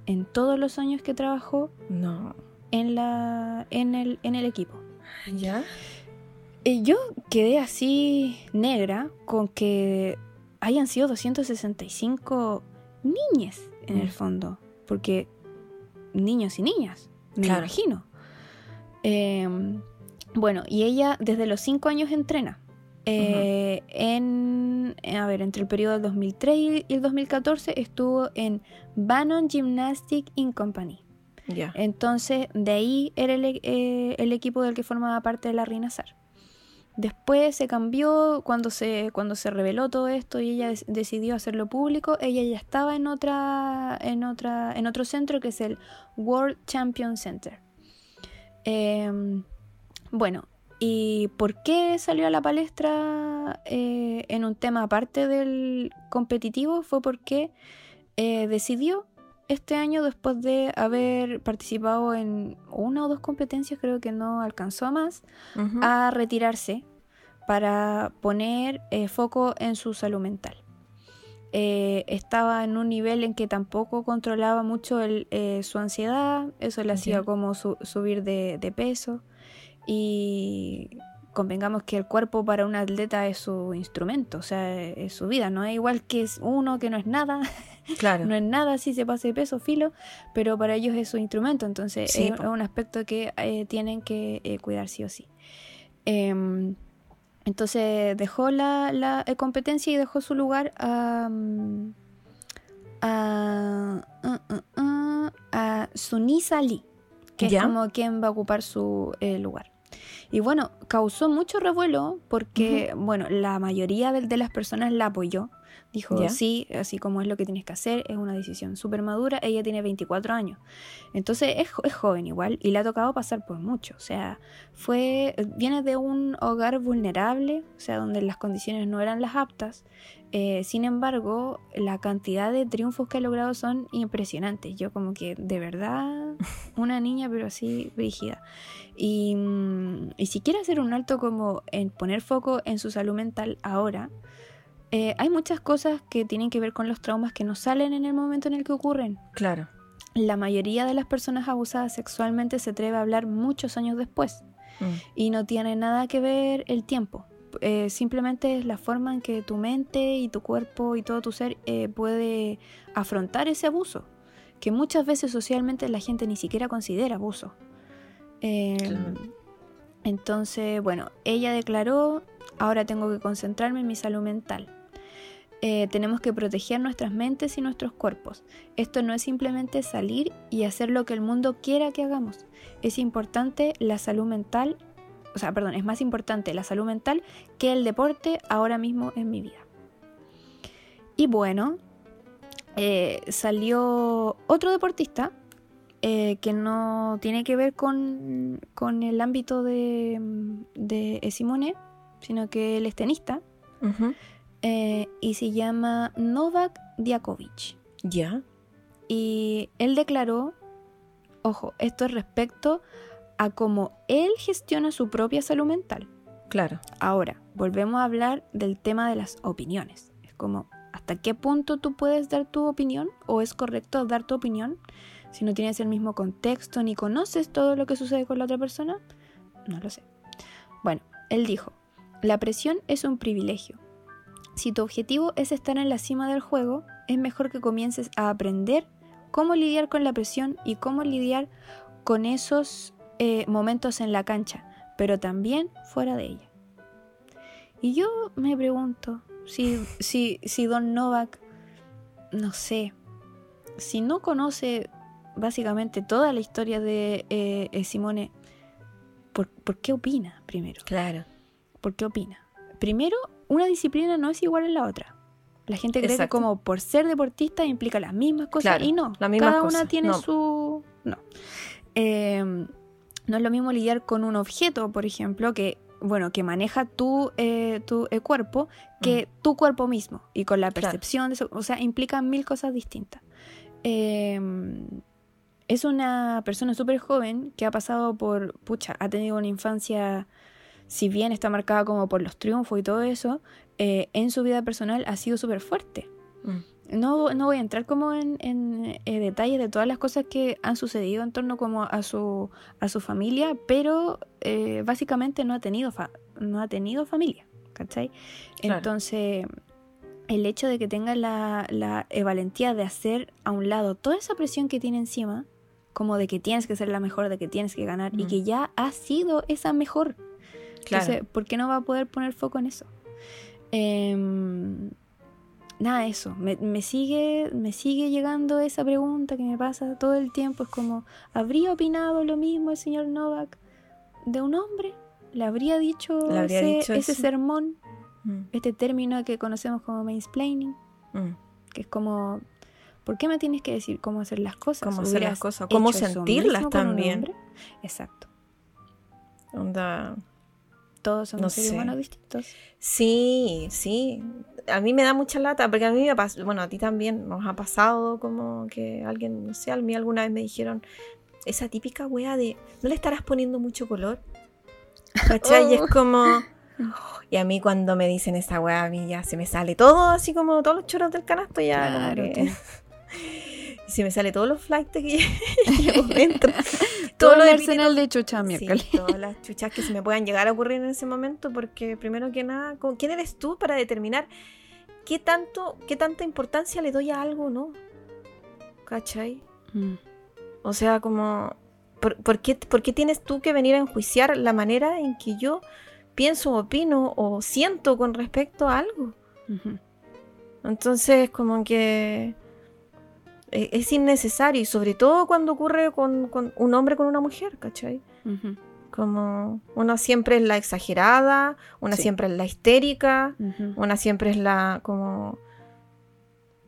En todos los años que trabajó no. en, la, en, el, en el equipo. ¿Ya? Eh, yo quedé así negra con que hayan sido 265 niñas en el mm. fondo. Porque niños y niñas, me imagino. Eh, bueno, y ella desde los 5 años entrena. Eh, en, a ver, entre el periodo del 2003 y el 2014 estuvo en Bannon Gymnastic In Company. Entonces, de ahí era eh, el, equipo del que formaba parte de la Rinazar. Después se cambió cuando se, cuando se reveló todo esto y ella decidió hacerlo público. Ella ya estaba en otra, en otra, en otro centro que es el World Champion Center. Eh, bueno, ¿y por qué salió a la palestra eh, en un tema aparte del competitivo? Fue porque eh, decidió este año, después de haber participado en una o dos competencias, creo que no alcanzó a más, a retirarse para poner eh, foco en su salud mental. estaba en un nivel en que tampoco controlaba mucho su ansiedad, eso le hacía como subir de, peso. Y convengamos que el cuerpo para un atleta es su instrumento, o sea, es su vida, no es igual que es uno que no es nada, claro. no es nada si se pasa de peso, filo, pero para ellos es su instrumento, entonces es, un aspecto que eh, tienen que eh, cuidar sí o sí. Em, entonces dejó la, la eh, competencia y dejó su lugar a, mm, a, uh, uh, uh, a Sunisa Lee, que es como quien va a ocupar su lugar. Y bueno, causó mucho revuelo porque, bueno, la mayoría de, las personas la apoyó. Dijo, sí, así como es lo que tienes que hacer, es una decisión súper madura. Ella tiene 24 años. Entonces es, es, joven igual y le ha tocado pasar por mucho. O sea, fue, viene de un hogar vulnerable, o sea, donde las condiciones no eran las aptas. Eh, sin embargo, la cantidad de triunfos que ha logrado son impresionantes. Yo como que de verdad, una niña pero así rígida. Y, mm, y, si quiere hacer un alto como en poner foco en su salud mental ahora, eh, hay muchas cosas que tienen que ver con los traumas que no salen en el momento en el que ocurren. Claro. La mayoría de las personas abusadas sexualmente se atreve a hablar muchos años después. Mm. Y no tiene nada que ver el tiempo. Eh, simplemente es la forma en que tu mente y tu cuerpo y todo tu ser eh, puede afrontar ese abuso, que muchas veces socialmente la gente ni siquiera considera abuso. Em, entonces, bueno, ella declaró, ahora tengo que concentrarme en mi salud mental. Eh, tenemos que proteger nuestras mentes y nuestros cuerpos. Esto no es simplemente salir y hacer lo que el mundo quiera que hagamos. Es importante la salud mental o sea, perdón, es más importante la salud mental que el deporte ahora mismo en mi vida. Y bueno, eh, salió otro deportista eh, que no tiene que ver con, el ámbito de, de Simone, sino que él es tenista. Eh, y se llama Novak Djokovic. Ya. Y él declaró, ojo, esto es respecto a cómo él gestiona su propia salud mental. Claro. Ahora, volvemos a hablar del tema de las opiniones. Es como, ¿hasta qué punto tú puedes dar tu opinión? ¿O es correcto dar tu opinión si no tienes el mismo contexto ni conoces todo lo que sucede con la otra persona? No lo sé. Bueno, él dijo, la presión es un privilegio. Si tu objetivo es estar en la cima del juego, es mejor que comiences a aprender cómo lidiar con la presión y cómo lidiar con esos eh, momentos en la cancha, pero también fuera de ella. Y yo me pregunto si, si, si Don Novak, no sé, si no conoce básicamente toda la historia de eh, eh, Simone, ¿por, ¿por qué opina primero? Claro. ¿Por qué opina? Primero, una disciplina no es igual a la otra. La gente cree que como por ser deportista implica las mismas cosas Claro, y no. Cada una tiene no. su... No. Eh, no es lo mismo lidiar con un objeto, por ejemplo, que bueno, que maneja tu, eh, tu eh, cuerpo, que tu cuerpo mismo. Y con la Mm. Claro. percepción de eso. O sea, implica mil cosas distintas. Eh, es una persona súper joven que ha pasado por, pucha, ha tenido una infancia, si bien está marcada como por los triunfos y todo eso, eh, en su vida personal ha sido súper fuerte. Mm. No, no voy a entrar como en, en, eh, detalles de todas las cosas que han sucedido en torno como a su, a su familia, pero eh, básicamente no ha tenido fa- no ha tenido familia, ¿cachai? Claro. Entonces, el hecho de que tenga la, la eh, valentía de hacer a un lado toda esa presión que tiene encima, como de que tienes que ser la mejor, de que tienes que ganar, y que ya ha sido esa mejor. Claro. Entonces, ¿por qué no va a poder poner foco en eso? Em, nada, eso. Me, me sigue, me sigue llegando esa pregunta que me pasa todo el tiempo. Es como, ¿habría opinado lo mismo el señor Novak de un hombre? ¿Le habría dicho, ¿Le habría ese, dicho ese eso? sermón? Mm, Este término que conocemos como mansplaining, mm. que es como, ¿por qué me tienes que decir cómo hacer las cosas? Cómo hacer las ¿Hubieras cosas, cómo sentirlas también. Exacto. Onda. Todos somos No seres sé. humanos distintos. Sí, sí. A mí me da mucha lata, porque a mí me pasa, bueno, a ti también nos ha pasado como que alguien, no sé, a mí alguna vez me dijeron esa típica wea de, ¿no le estarás poniendo mucho color? ¿Cachai? Y Oh. es como... Y a mí cuando me dicen esa wea, a mí ya se me sale todo, así como todos los choros del canasto, ya Claro, que- Y se me sale todos los flights que llevo dentro. Todo el los arsenal de chucha, Sí, miércoles. todas las chuchas que se me puedan llegar a ocurrir en ese momento, porque primero que nada, ¿con ¿quién eres tú para determinar qué tanto, qué tanta importancia le doy a algo o no? ¿Cachai? Mm. O sea, como, ¿por, por qué, por qué tienes tú que venir a enjuiciar la manera en que yo pienso, opino o siento con respecto a algo? Entonces, como que es innecesario, y sobre todo cuando ocurre con, con un hombre con una mujer, ¿cachai? Como una siempre es la exagerada, una Sí. siempre es la histérica, una siempre es la como...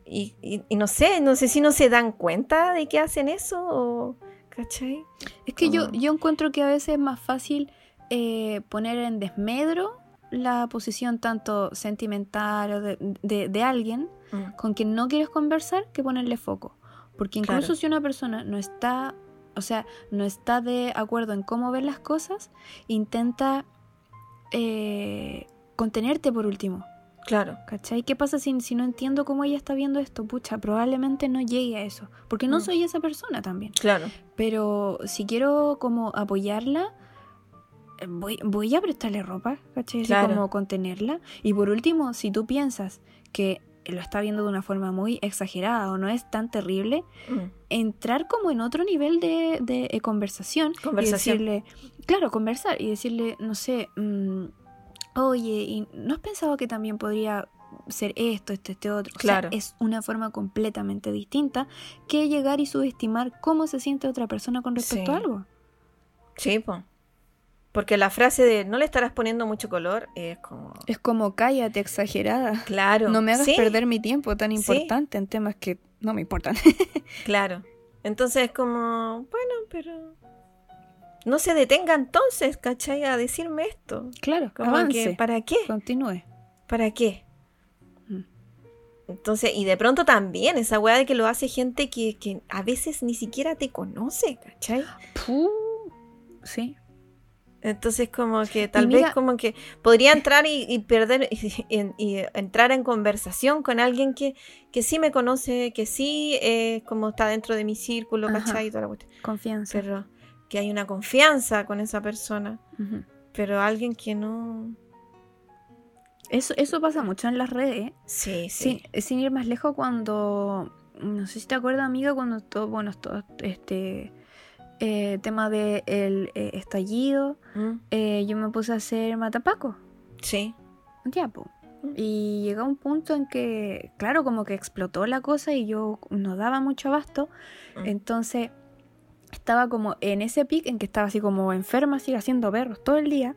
Y, y- y no sé, no sé si no se dan cuenta de que hacen eso o... ¿Cachai? Es que yo, yo encuentro que a veces es más fácil eh, poner en desmedro la posición tanto sentimental o de, de- de alguien con quien no quieres conversar que ponerle foco. Porque incluso Claro. si una persona no está, o sea, no está de acuerdo en cómo ver las cosas, intenta eh, contenerte por último. Claro, ¿Cachai? ¿Qué pasa si, si no entiendo cómo ella está viendo esto? Pucha, probablemente no llegue a eso. Porque no Mm. soy esa persona también. claro. Pero si quiero como apoyarla, eh, voy, voy a prestarle ropa, ¿cachai? Así Claro. como contenerla. Y por último, si tú piensas que lo está viendo de una forma muy exagerada o no es tan terrible, Mm. entrar como en otro nivel de, de, eh, conversación. Conversación. Y decirle, claro, conversar y decirle, no sé, mm, oye, ¿y ¿no has pensado que también podría ser esto, esto, este otro? O sea, Claro. es una forma completamente distinta que llegar y subestimar cómo se siente otra persona con respecto Sí. a algo. Sí, po. Porque la frase de no le estarás poniendo mucho color es como... Es como cállate, exagerada. Claro. No me hagas Sí, perder mi tiempo tan Sí. importante en temas que no me importan. Claro. Entonces es como, bueno, pero... No se detenga entonces, ¿cachai? A decirme esto. claro, Como avance. que, ¿para qué? Continúe. ¿Para qué? Mm. Entonces, y de pronto también esa weá de que lo hace gente que, que a veces ni siquiera te conoce, ¿cachai? Puh. Sí. Entonces como que tal mira- vez como que podría entrar y, y perder y, y- y entrar en conversación con alguien que, que sí me conoce, que sí eh, como está dentro de mi círculo, Ajá. ¿cachai? Y toda la cuestión. Confianza. Pero que hay una confianza con esa persona, pero alguien que no... Eso, eso pasa mucho en las redes. ¿eh? Sí, sí. Sin, sin ir más lejos, cuando. No sé si te acuerdas, amiga, cuando todo, bueno, todo, este. Eh, tema de el eh, estallido, Mm, eh, yo me puse a hacer matapaco. Sí. Ya. Y llegó un punto en que, claro, como que explotó la cosa y yo no daba mucho abasto. Mm. Entonces estaba como en ese pic en que estaba así como enferma, así haciendo perros todo el día.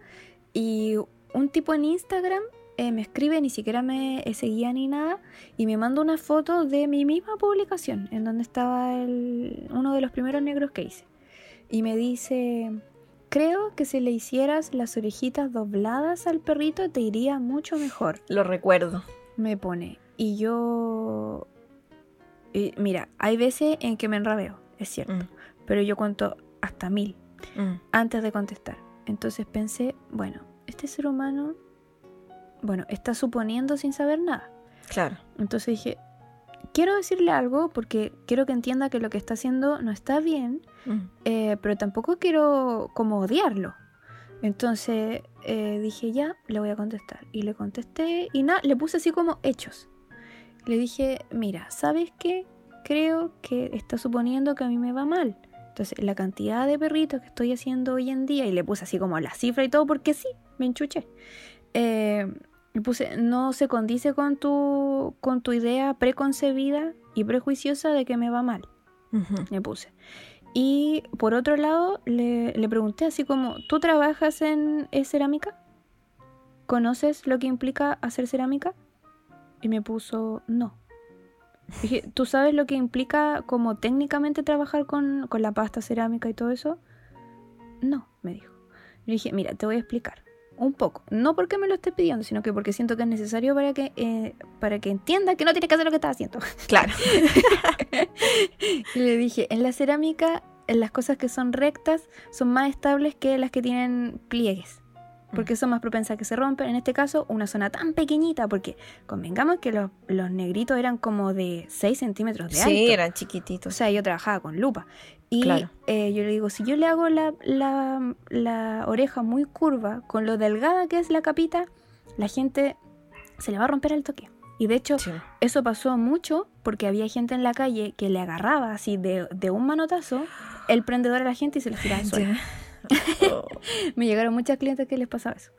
Y un tipo en Instagram eh, me escribe, ni siquiera me seguía ni nada, y me manda una foto de mi misma publicación, en donde estaba el- uno de los primeros negros que hice. Y me dice, creo que si le hicieras las orejitas dobladas al perrito te iría mucho mejor Lo recuerdo. me pone. Y yo. y mira, hay veces en que me enrabeo, es cierto. Mm, Pero yo cuento hasta mil mm, antes de contestar. Entonces pensé, bueno, este ser humano. Bueno, está suponiendo sin saber nada. Claro. Entonces dije, quiero decirle algo porque quiero que entienda que lo que está haciendo no está bien, Mm, eh, pero tampoco quiero como odiarlo. Entonces eh, dije, ya, le voy a contestar. Y le contesté y nada, le puse así como hechos. Le dije, mira, ¿sabes qué? Creo que está suponiendo que a mí me va mal. Entonces, la cantidad de perritos que estoy haciendo hoy en día, y le puse así como la cifra y todo, porque sí, me enchuché. Eh, puse, no se condice con tu, con tu idea preconcebida y prejuiciosa de que me va mal ujú. le puse. Y por otro lado, le, le pregunté así como, ¿tú trabajas en eh, cerámica? ¿Conoces lo que implica hacer cerámica? Y me puso, no. Dije, ¿tú sabes lo que implica como técnicamente trabajar con, con la pasta cerámica y todo eso? No, me dijo. Le dije, mira, te voy a explicar un poco. No porque me lo esté pidiendo, sino que porque siento que es necesario para que, eh, para que entienda que no tienes que hacer lo que estás haciendo. Claro. Y le dije, en la cerámica, en las cosas que son rectas son más estables que las que tienen pliegues. Porque son más propensas a que se rompen. En este caso, una zona tan pequeñita, porque convengamos que los, los negritos eran como de 6 centímetros de alto. Sí, eran O chiquititos. sea, yo trabajaba con lupa. Y Claro. eh, yo le digo, si yo le hago la, la- la oreja muy curva, con lo delgada que es la capita, la gente se le va a romper al toque. Y de hecho, Sí. eso pasó mucho porque había gente en la calle que le agarraba así de, de un manotazo el prendedor a la gente y se suelo. Ya. Oh, Me llegaron muchas clientes que les pasaba eso.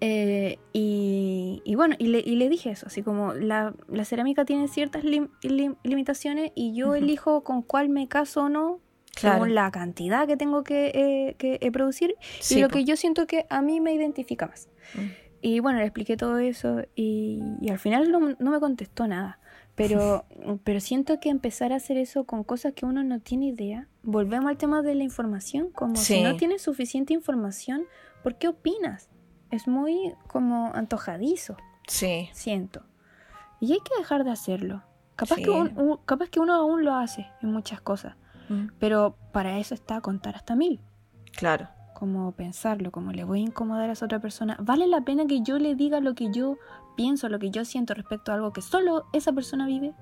Eh, y, y bueno, y le, y le dije eso, así como la, la cerámica tiene ciertas lim- lim- limitaciones y yo elijo con cuál me caso o no, Claro. según la cantidad que tengo que, eh, que, eh, producir Sí, y lo po. que yo siento que a mí me identifica más. Mm. Y bueno, le expliqué todo eso y, y al final no, no me contestó nada. Pero, pero siento que empezar a hacer eso con cosas que uno no tiene idea. Volvemos al tema de la información. Como si no tienes suficiente información, ¿por qué opinas? Es muy como antojadizo, Sí. siento. Y hay que dejar de hacerlo. Capaz, Sí. que, un- un- capaz que uno aún lo hace en muchas cosas. Mm, Pero para eso está contar hasta mil Claro. como pensarlo, como le voy a incomodar a esa otra persona. ¿Vale la pena que yo le diga lo que yo pienso, lo que yo siento respecto a algo que solo esa persona vive?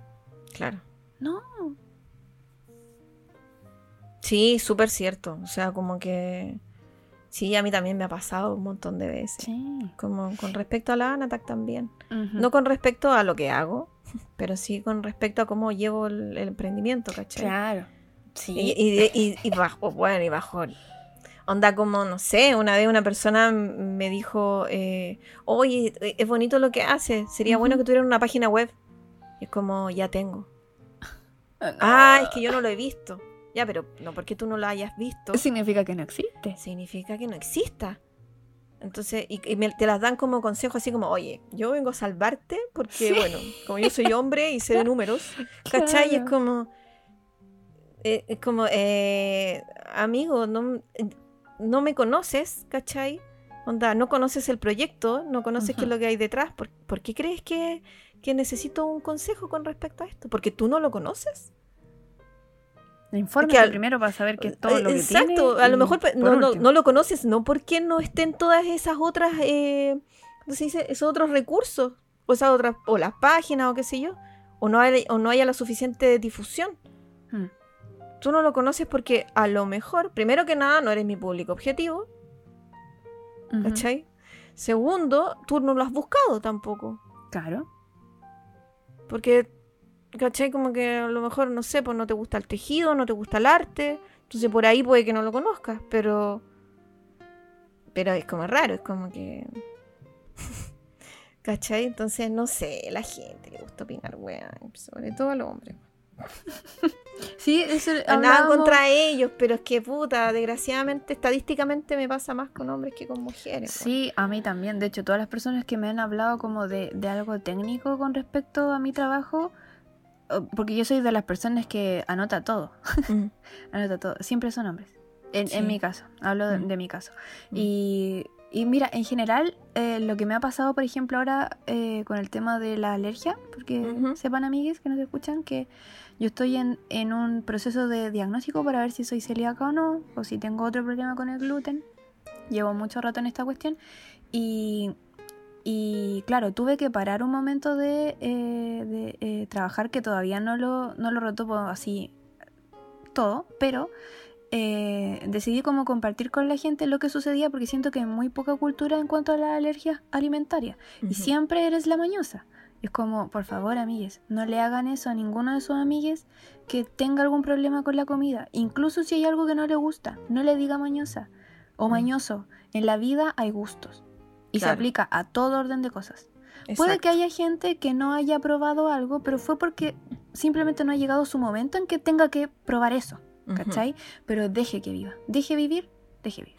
Claro. No. Sí, súper cierto. O sea, como que. Sí, a mí también me ha pasado un montón de veces. Sí. Como con respecto a la Anatac también. No con respecto a lo que hago, pero sí con respecto a cómo llevo el, el emprendimiento, ¿cachai? Claro. Sí. Y, y, y- y bajo, bueno, y bajo. Onda como, no sé, una vez una persona me dijo, eh, oye, es bonito lo que haces, sería bueno que tuviera una página web. Y es como, ya tengo. Ah, es que yo no lo he visto. Ya, pero no porque tú no lo hayas visto, Significa que no existe. significa que no exista. Entonces, y, y me- te las dan como consejo así como, oye, yo vengo a salvarte porque, Sí. bueno, como yo soy hombre y sé de números, ¿cachai? Y es como, eh, es como, eh, amigo, no, no me conoces, ¿cachai? Onda, no conoces el proyecto, no conoces qué es lo que hay detrás. ¿Por, por qué crees que, que necesito un consejo con respecto a esto? ¿Porque tú no lo conoces? Infórmate que al- primero para saber qué es todo lo que Exacto, tiene a lo mejor por no, no, no lo conoces, no porque no estén todas esas otras, eh, ¿cómo se dice? Esos otros recursos, o esas otras, o las páginas, o qué sé yo, o no, hay, o no haya la suficiente difusión. Tú no lo conoces porque a lo mejor, primero que nada, no eres mi público objetivo, Ujú. ¿cachai? Segundo, tú no lo has buscado tampoco. Claro. Porque, ¿cachai? Como que a lo mejor, no sé, pues no te gusta el tejido, no te gusta el arte, Entonces por ahí puede que no lo conozcas, pero. Pero es como raro, es como que. ¿Cachai? Entonces, no sé, la gente le gusta opinar, weón. Sobre todo a los hombres. Sí, eso Nada contra ellos, pero es que puta, desgraciadamente, estadísticamente me pasa más con hombres que con mujeres. Sí, a mí también. De hecho, todas las personas que me han hablado como de, de algo técnico con respecto a mi trabajo, porque yo soy de las personas que anota todo, Mm. anota todo, siempre son hombres. En, Sí. en mi caso, hablo de, Mm. de mi caso. Mm. Y, y mira, en general, eh, lo que me ha pasado, por ejemplo, ahora eh, con el tema de la alergia, porque sepan, amigues que nos escuchan, que yo estoy en, en un proceso de diagnóstico para ver si soy celíaca o no, o si tengo otro problema con el gluten. Llevo mucho rato en esta cuestión. Y, y claro, tuve que parar un momento de, eh, de, eh, trabajar que todavía no lo, no lo retomo así todo, pero eh, decidí como compartir con la gente lo que sucedía porque siento que hay muy poca cultura en cuanto a las alergias alimentarias y Ujú. siempre eres la mañosa. Es como, por favor, amigues, no le hagan eso a ninguno de sus amigues que tenga algún problema con la comida. Incluso si hay algo que no le gusta, no le diga mañosa o Mm. mañoso. En la vida hay gustos y se aplica a todo orden de cosas. Puede que haya gente que no haya probado algo, pero fue porque simplemente no ha llegado su momento en que tenga que probar eso. ¿cachai? Pero deje que viva. Deje vivir, deje vivir.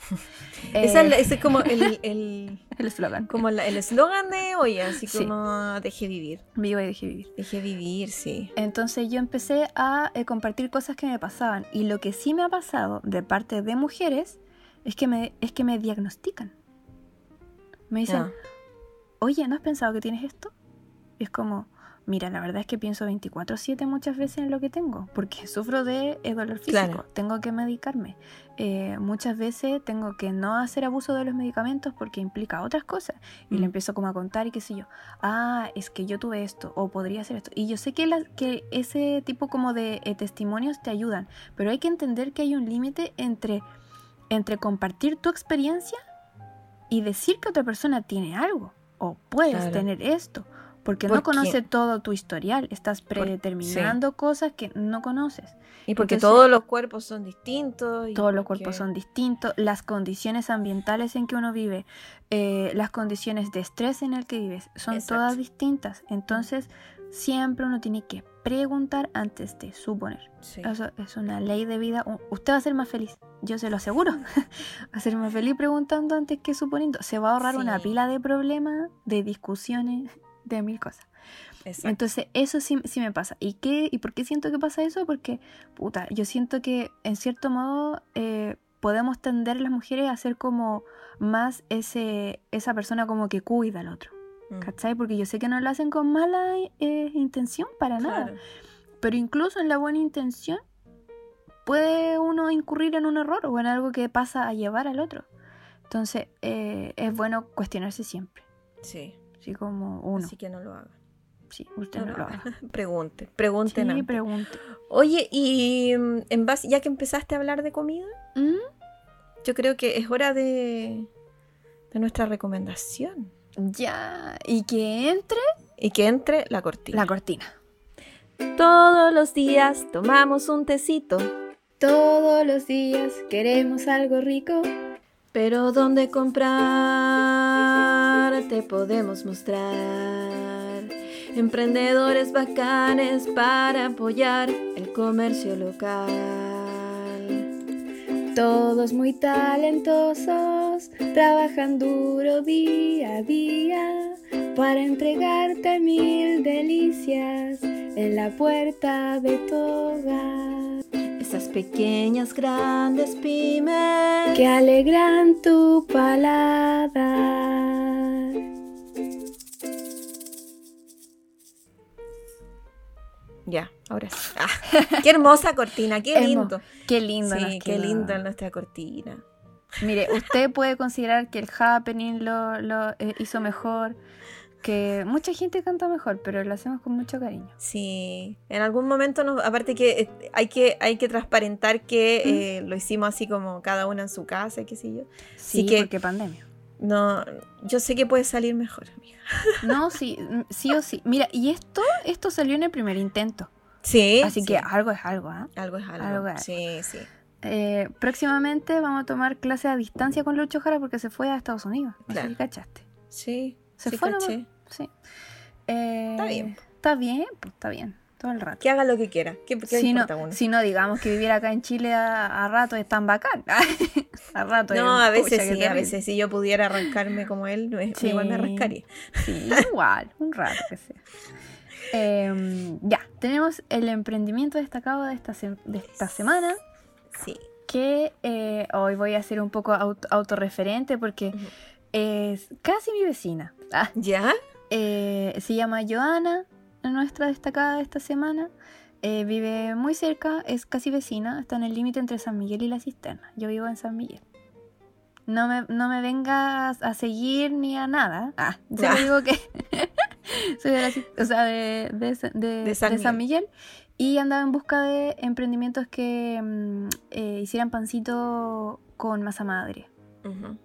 Esa es Eh, ese es como el, el- eslogan. como la- el eslogan de hoy, así Sí. como deje vivir. Viva y deje vivir. Deje vivir, sí. Entonces yo empecé a eh, compartir cosas que me pasaban. Y lo que sí me ha pasado de parte de mujeres es que me, es que me diagnostican. Me dicen, Ah, oye, ¿no has pensado que tienes esto? Y es como, mira, la verdad es que pienso 24/7 muchas veces en lo que tengo, porque sufro de eh, dolor físico, Claro. tengo que medicarme. Eh, muchas veces tengo que no hacer abuso de los medicamentos porque implica otras cosas. Y le Mm. empiezo como a contar y qué sé yo, ah, es que yo tuve esto, o podría ser esto. Y yo sé que, la- que ese tipo como de eh, testimonios te ayudan, pero hay que entender que hay un límite entre, entre compartir tu experiencia y decir que otra persona tiene algo o puedes Claro. tener esto, porque no Porque- conoce todo tu historial, estás predeterminando cosas que no conoces. y porque entonces- todos los cuerpos son distintos. y Todos los porque- cuerpos son distintos, las condiciones ambientales en que uno vive, eh, las condiciones de estrés en el que vives, son Exacto. todas distintas. Entonces, siempre uno tiene que preguntar antes de suponer. Sí. Eso es una ley de vida. Usted va a ser más feliz, yo se lo aseguro. va a ser más feliz preguntando antes que suponiendo. Se va a ahorrar una Sí. pila de problemas, de discusiones, de mil cosas. Exacto. Entonces, eso sí, sí me pasa. ¿Y qué? ¿Y por qué siento que pasa eso? Porque, puta, yo siento que en cierto modo eh, podemos tender las mujeres a ser como más ese, esa persona como que cuida al otro. Mm, ¿Cachai? Porque yo sé que no lo hacen con mala eh, intención para nada. claro. Pero incluso en la buena intención puede uno incurrir en un error o en algo que pasa a llevar al otro. Entonces, eh, es bueno cuestionarse siempre. Sí. Así como uno. Así que no lo hagan. Sí, usted No no lo haga. Pregunte, pregunten Sí, antes. pregunte. Oye, y mm, en base, ya que empezaste a hablar de comida, ¿Mm? yo creo que es hora de, de nuestra recomendación. Ya, y que entre Y que entre la cortina. la cortina. Todos los días tomamos un tecito, Todos los días queremos algo rico. Pero ¿dónde comprar? Te podemos mostrar. Emprendedores bacanes para apoyar el comercio local. Todos muy talentosos, trabajan duro día a día para entregarte mil delicias en la puerta de tu hogar. Esas pequeñas, grandes pymes. Que alegran tu paladar. Ya, ahora sí. Ah, qué hermosa cortina, qué lindo. Qué lindo. Sí, qué linda nuestra cortina. Mire, usted puede considerar que el happening lo, lo, eh, hizo mejor, que mucha gente canta mejor, pero lo hacemos con mucho cariño. Sí, en algún momento, nos, aparte que eh, hay que hay que transparentar que Mm. eh, lo hicimos así como cada una en su casa, qué sé yo. Sí, que- porque pandemia. No, yo sé que puede salir mejor, amiga. No, sí, mm, sí o sí. Mira, y esto, esto salió en el primer intento. Sí. Así sí. que algo es algo, ¿ah? algo es algo. algo es Sí, sí. eh, próximamente vamos a tomar clases a distancia con Lucho Jara porque se fue a Estados Unidos. No sé Claro. si cachaste. Sí. Se sí, fue nomás. caché. Sí. Eh, Está bien. Está bien, pues está bien. Todo el rato. Que haga lo que quiera. ¿Qué, qué Si no, uno? si no, digamos que viviera acá en Chile a, a rato es tan bacán. a rato No, a veces pucha, sí, a terrible. veces si yo pudiera arrancarme como él, me- Sí. igual me arrancaría. Sí, igual, un rato que sea. Em, ya, tenemos el emprendimiento destacado de esta, se- de esta semana, Sí. que eh, hoy voy a ser un poco aut- autorreferente porque es casi mi vecina. Ah, ¿Ya? eh, se llama Joana, nuestra destacada de esta semana. Eh, vive muy cerca, es casi vecina, está en el límite entre San Miguel y La Cisterna. Yo vivo en San Miguel. No me, no me vengas a seguir ni a nada. Ah, solo Ah. digo que soy de, la o sea, de, de, Sa- de- De San Miguel. Y andaba en busca de emprendimientos que mm, eh, hicieran pancito con masa madre Ujú.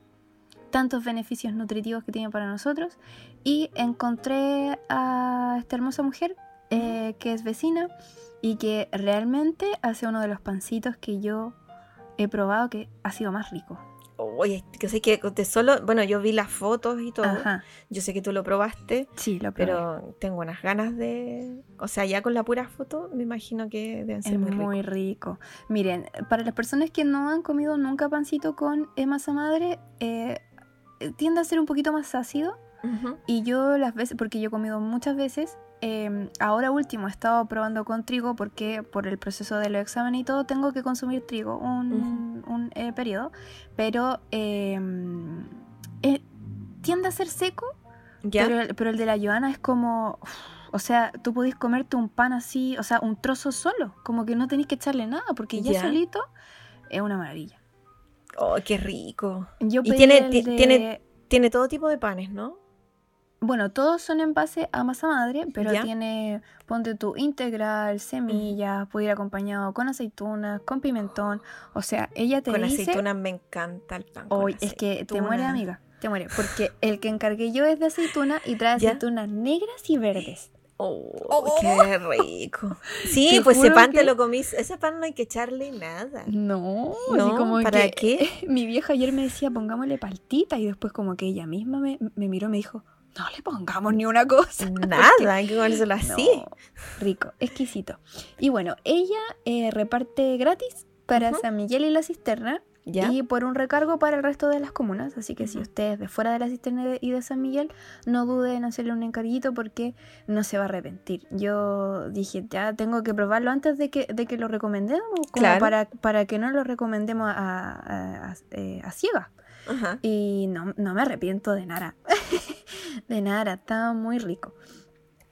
Tantos beneficios nutritivos que tiene para nosotros y encontré a esta hermosa mujer eh, que es vecina y que realmente hace uno de los pancitos que yo he probado que ha sido más rico. Oye, que sé que de solo, bueno, yo vi las fotos y todo. Ajá, Yo sé que tú lo probaste, sí, lo probé. pero tengo unas ganas de, o sea, ya con la pura foto me imagino que deben ser Es muy, muy, ricos. rico. Miren, para las personas que no han comido nunca pancito con masa madre, eh, tiende a ser un poquito más ácido. Y yo las veces, porque yo he comido muchas veces, eh, ahora último he estado probando con trigo porque por el proceso de los exámenes y todo tengo que consumir trigo un, un, eh, periodo, pero eh, eh, tiende a ser seco, pero, pero el de la Joana es como, o sea, tú podés comerte un pan así, o sea, un trozo solo, como que no tenés que echarle nada porque ya, Ya. solito es una maravilla. Oh, qué rico. Yo Y tiene- de- tiene- Tiene todo tipo de panes, ¿no? Bueno, todos son en base a masa madre, pero ¿Ya? tiene, ponte tu integral, semillas, puede ir acompañado con aceitunas, con pimentón. O sea, ella te con dice, aceitunas me encanta el pan. con hoy es que te muere aceituna". amiga, te muere, porque el que encargué yo es de aceituna y trae ¿Ya? aceitunas negras y verdes. Oh, qué rico. Sí, pues ese pan que- te lo comís. Ese pan no hay que echarle nada. No, así No, como ¿para que qué? mi vieja ayer me decía, pongámosle paltita y después como que ella misma me, me miró y me dijo, no le pongamos ni una cosa. Nada, hay que comérselo así. No, rico, exquisito. Y bueno, ella eh, reparte gratis para. San Miguel y la Cisterna ¿Ya? y por un recargo para el resto de las comunas. Así que si usted es de fuera de la Cisterna y de- San Miguel, no dude en hacerle un encarguito porque no se va a arrepentir. Yo dije, ya tengo que probarlo antes de que, de que lo recomendemos, como Claro. para, para que no lo recomendemos a, a, a- eh, a ciegas. Y no, no me arrepiento de nada. de nada, está muy rico.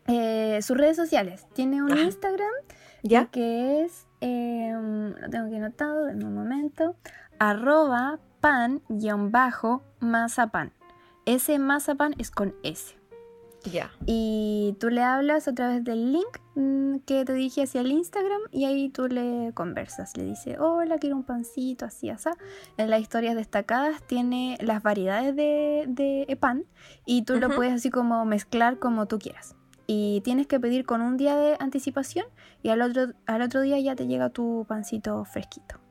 Eh, sus redes sociales. Tiene un. Instagram ¿Ya? que es, eh, lo tengo aquí anotado en un momento, arroba pan guion bajo mazapan. Ese mazapan es con S. Ya. Y tú le hablas a través del link mm, que te dije hacia el Instagram y ahí tú le conversas. Le dices, hola, quiero un pancito, así, así. En las historias destacadas tiene las variedades de, de pan y tú lo puedes así como mezclar como tú quieras. Y tienes que pedir con un día de anticipación y al otro, al otro día ya te llega tu pancito fresquito.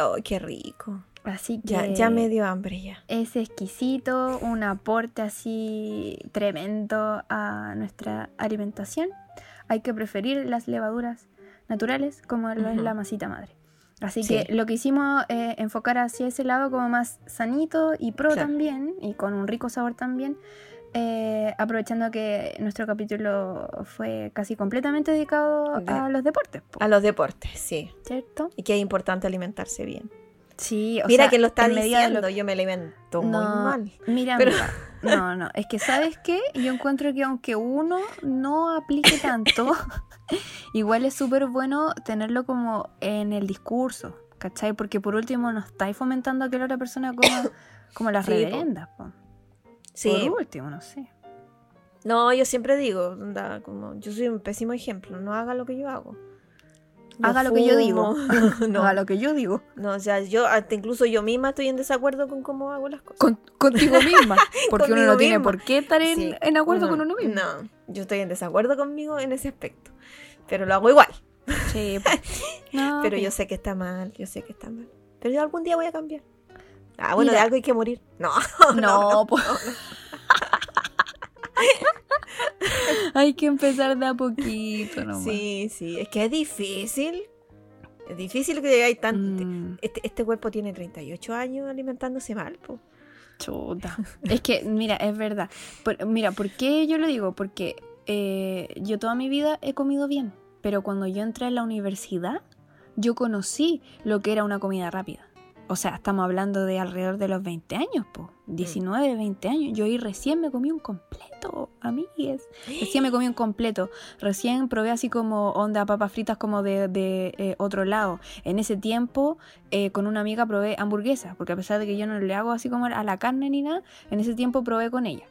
Oh, qué rico. Así que Ya, ya me dio hambre ya. es exquisito, un aporte así tremendo a nuestra alimentación. Hay que preferir las levaduras naturales como lo es la masita madre. Así Sí. que lo que hicimos es enfocar hacia ese lado como más sanito y pro Claro. también, y con un rico sabor también, eh, aprovechando que nuestro capítulo fue casi completamente dedicado De- a los deportes, po, A los deportes, sí. ¿cierto? Y que es importante alimentarse bien. Sí, o Mira sea, que lo está lo diciendo, yo me alimento muy mal. Mira, Pero- no, no, es que sabes qué, yo encuentro que aunque uno no aplique tanto, igual es súper bueno tenerlo como en el discurso, ¿cachai? Porque por último no estáis fomentando a que la otra persona coma como las Sí, reverendas, po. Sí. Por último, no sé. No, yo siempre digo, onda, como yo soy un pésimo ejemplo, no haga lo que yo hago. No Haga lo que yo digo. no, A lo que yo digo. no, o sea, yo hasta incluso yo misma estoy en desacuerdo con cómo hago las cosas. Con- contigo misma. Porque uno no tiene misma. por qué estar en, Sí, en acuerdo con uno mismo. No, yo estoy en desacuerdo conmigo en ese aspecto, pero lo hago igual. Sí. No, Pero yo sé que está mal, yo sé que está mal. Pero yo algún día voy a cambiar. Ah, bueno, de algo hay que morir. No, No, pues. Hay que empezar de a poquito nomás. Sí, sí, es que es difícil. Es difícil que llegáis tan... Mm, Este, este cuerpo tiene 38 años alimentándose mal, po. chuta. Es que, mira, es verdad. Por- mira, ¿por qué yo lo digo? Porque eh, yo toda mi vida he comido bien. Pero cuando yo entré a la universidad, yo conocí lo que era una comida rápida. O sea, estamos hablando de alrededor de los 20 años, po. 19, 20 años. Yo ahí recién me comí un completo, amigues. Recién me comí un completo. Recién probé así como onda papas fritas como de, de, eh, otro lado. En ese tiempo, eh, con una amiga probé hamburguesas, porque a pesar de que yo no le hago así como a la carne ni nada, en ese tiempo probé con ella.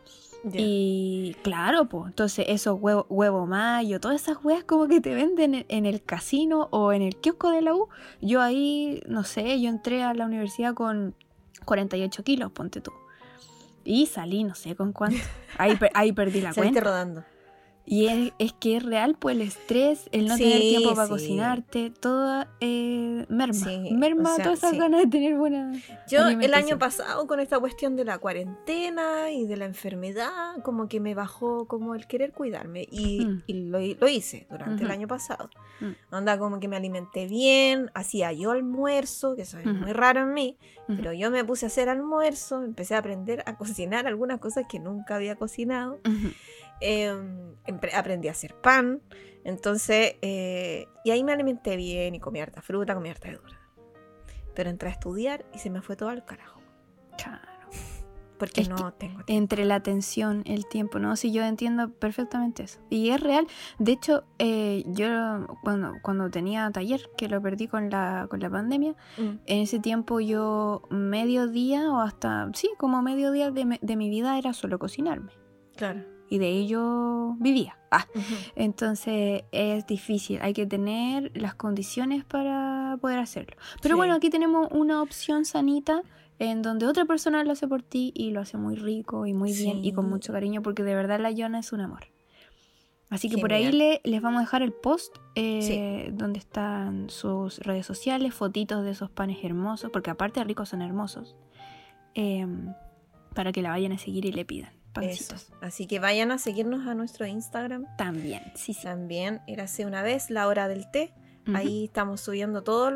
Y claro, pues, entonces esos huevo, huevo mayo, todas esas huevas como que te venden en, en el casino o en el kiosco de la U. Yo ahí, no sé, yo entré a la universidad con 48 kilos, ponte tú. Y salí, no sé con cuánto. Ahí, per- ahí perdí la cuenta. rodando. Y es, es que es real, pues el estrés, el no Sí, tener tiempo para sí. cocinarte, todo eh, merma. Sí, merma o sea, todas esas ganas de tener buena. Yo el año pasado con esta cuestión de la cuarentena y de la enfermedad, como que me bajó como el querer cuidarme y, Mm. y lo, lo hice durante el Ujú. año pasado. Mm. Onda como que me alimenté bien, hacía yo almuerzo, que eso es Ujú. muy raro en mí, Ujú. pero yo me puse a hacer almuerzo, empecé a aprender a cocinar algunas cosas que nunca había cocinado. Eh, empre- aprendí a hacer pan. Entonces, eh, y ahí me alimenté bien y comí harta fruta, comí harta verdura. Pero entré a estudiar y se me fue todo al carajo. Claro. Porque Es no tengo tiempo. entre la atención, el tiempo, ¿no? Sí, yo entiendo perfectamente eso. Y es real. De hecho, eh, yo cuando, cuando tenía taller, que lo perdí con la, con la pandemia, Mm, en ese tiempo yo medio día o hasta, sí, como medio día de, de mi vida era solo cocinarme. claro. Y de ello vivía. Ah, entonces es difícil, hay que tener las condiciones para poder hacerlo. Pero Sí. bueno, aquí tenemos una opción sanita en donde otra persona lo hace por ti y lo hace muy rico y muy bien y con mucho cariño porque de verdad la Yona es un amor. Así que por ahí le- les vamos a dejar el post eh, donde están sus redes sociales, fotitos de esos panes hermosos, porque aparte de ricos son hermosos, em, para que la vayan a seguir y le pidan Eso. Así que vayan a seguirnos a nuestro Instagram. También, sí, sí. También, érase una vez la hora del té. Ahí estamos subiendo todas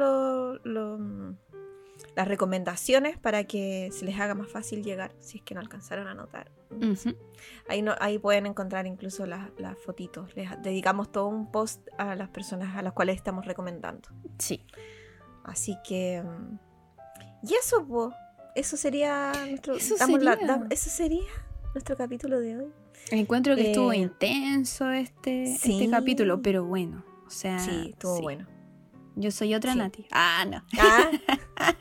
las recomendaciones para que se les haga más fácil llegar si es que no alcanzaron a anotar. Ahí, no, ahí pueden encontrar incluso las, las fotitos. Les dedicamos todo un post a las personas a las cuales estamos recomendando. Sí. Así que... mm, Y eso, po. eso sería nuestro... Eso la- sería. eso sería nuestro capítulo de hoy. Encuentro que estuvo Eh, intenso este, sí. este capítulo, pero bueno. O sea, sí, estuvo sí. bueno. Yo soy otra Sí. Nati. Ah, no. Ah,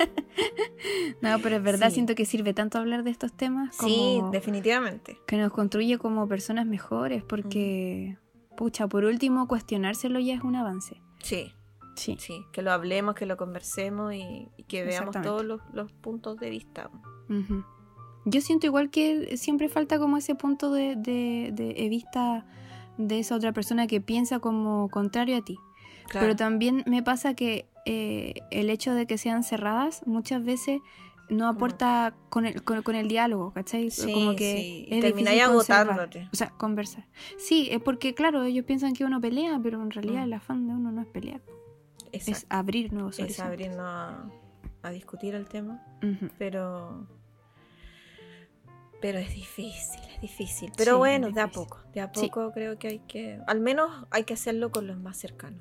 No, pero es verdad, siento que sirve tanto hablar de estos temas como sí, definitivamente. que nos construye como personas mejores, porque, pucha, por último, cuestionárselo ya es un avance. Sí, Sí. sí. Que lo hablemos, que lo conversemos y, y que veamos todos los, los puntos de vista. Ujú. Yo siento igual que siempre falta como ese punto de, de, de vista de esa otra persona que piensa como contrario a ti. Claro. Pero también me pasa que eh, el hecho de que sean cerradas muchas veces no aporta con el, con, con el diálogo, ¿cachai? Sí, como que sí. es Termináis agotándote. O sea, conversar. Sí, es porque, claro, ellos piensan que uno pelea, pero en realidad Mm. el afán de uno no es pelear, es abrir nuevos Es, horizontes. abrirnos a, a discutir el tema. Pero. Pero es difícil, es difícil. Pero Sí, bueno, de a poco. De a Sí. poco creo que hay que. Al menos hay que hacerlo con los más cercanos.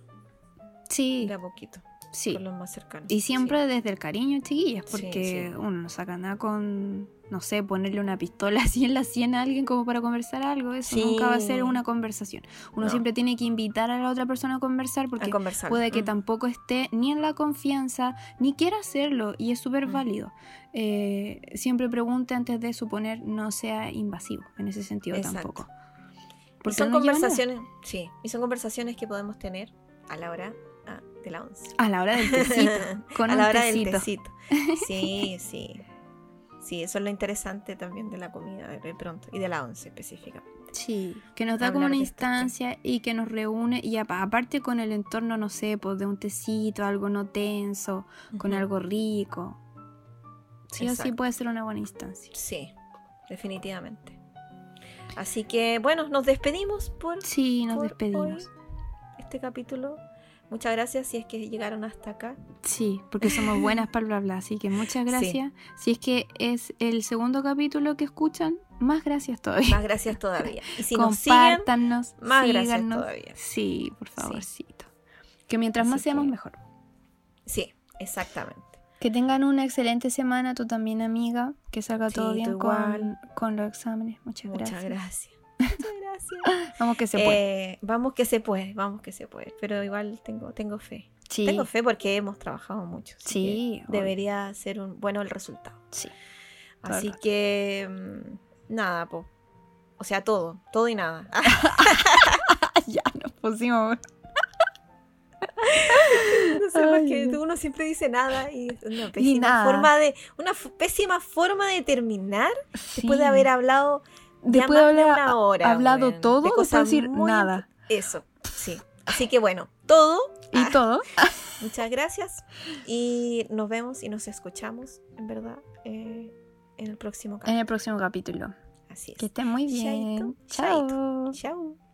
Sí, De a poquito. Sí. Con los más cercanos. Y siempre Sí. desde el cariño, chiquillas, porque sí. uno no saca nada con, no sé, ponerle una pistola así en la sien a alguien como para conversar algo. Eso Sí. nunca va a ser una conversación. Uno No. siempre tiene que invitar a la otra persona a conversar A porque conversar. puede que Mm. tampoco esté ni en la confianza, ni quiera hacerlo, y es súper Mm. válido. Eh, siempre pregunte antes de suponer, no sea invasivo en ese sentido Exacto. tampoco. Y son no conversaciones. Sí. Y son conversaciones que podemos tener a la hora de la once. A la hora del tecito, con a la hora tecito. del tecito. Sí, sí. Sí, eso es lo interesante también de la comida de pronto y de la once específicamente. Sí, que nos da como una instancia y que nos reúne y apa- aparte con el entorno, no sé, pues de un tecito, algo no tenso, con algo rico. Sí o sí Exacto. puede ser una buena instancia. Sí, definitivamente. Así que bueno, nos despedimos por Sí, nos por despedimos. hoy, este capítulo. Muchas gracias si es que llegaron hasta acá. Sí, porque somos buenas para bla bla, así que muchas gracias. Si es que es el segundo capítulo que escuchan, más gracias todavía. Más gracias todavía. Y si nos siguen, Compártanos, más gracias síganos. todavía. Sí, por favorcito. Que mientras Así más seamos que- mejor. sí, exactamente. Que tengan una excelente semana, tú también, amiga. Que salga todo bien con, con los exámenes. Muchas, Muchas gracias. gracias. Muchas gracias. Vamos que se puede. Eh, vamos que se puede, vamos que se puede. Pero igual tengo, tengo fe. sí, Tengo fe porque hemos trabajado mucho. Sí, debería ser un bueno el resultado. sí. Así que mm, nada, po. O sea, todo, todo y nada. ya nos pusimos. No sé, porque no. uno siempre dice nada y una pésima nada. forma de una pésima forma de terminar después de Sí. haber hablado Después de haber hora, hablado todo, de decir muy nada. Eso, sí. Así que bueno, todo. Y Ah, todo. Muchas gracias y nos vemos y nos escuchamos, en verdad, eh, en el próximo En capítulo. el próximo capítulo. Así es. Que estén muy bien. Chaito, chaito. Chao. Chao.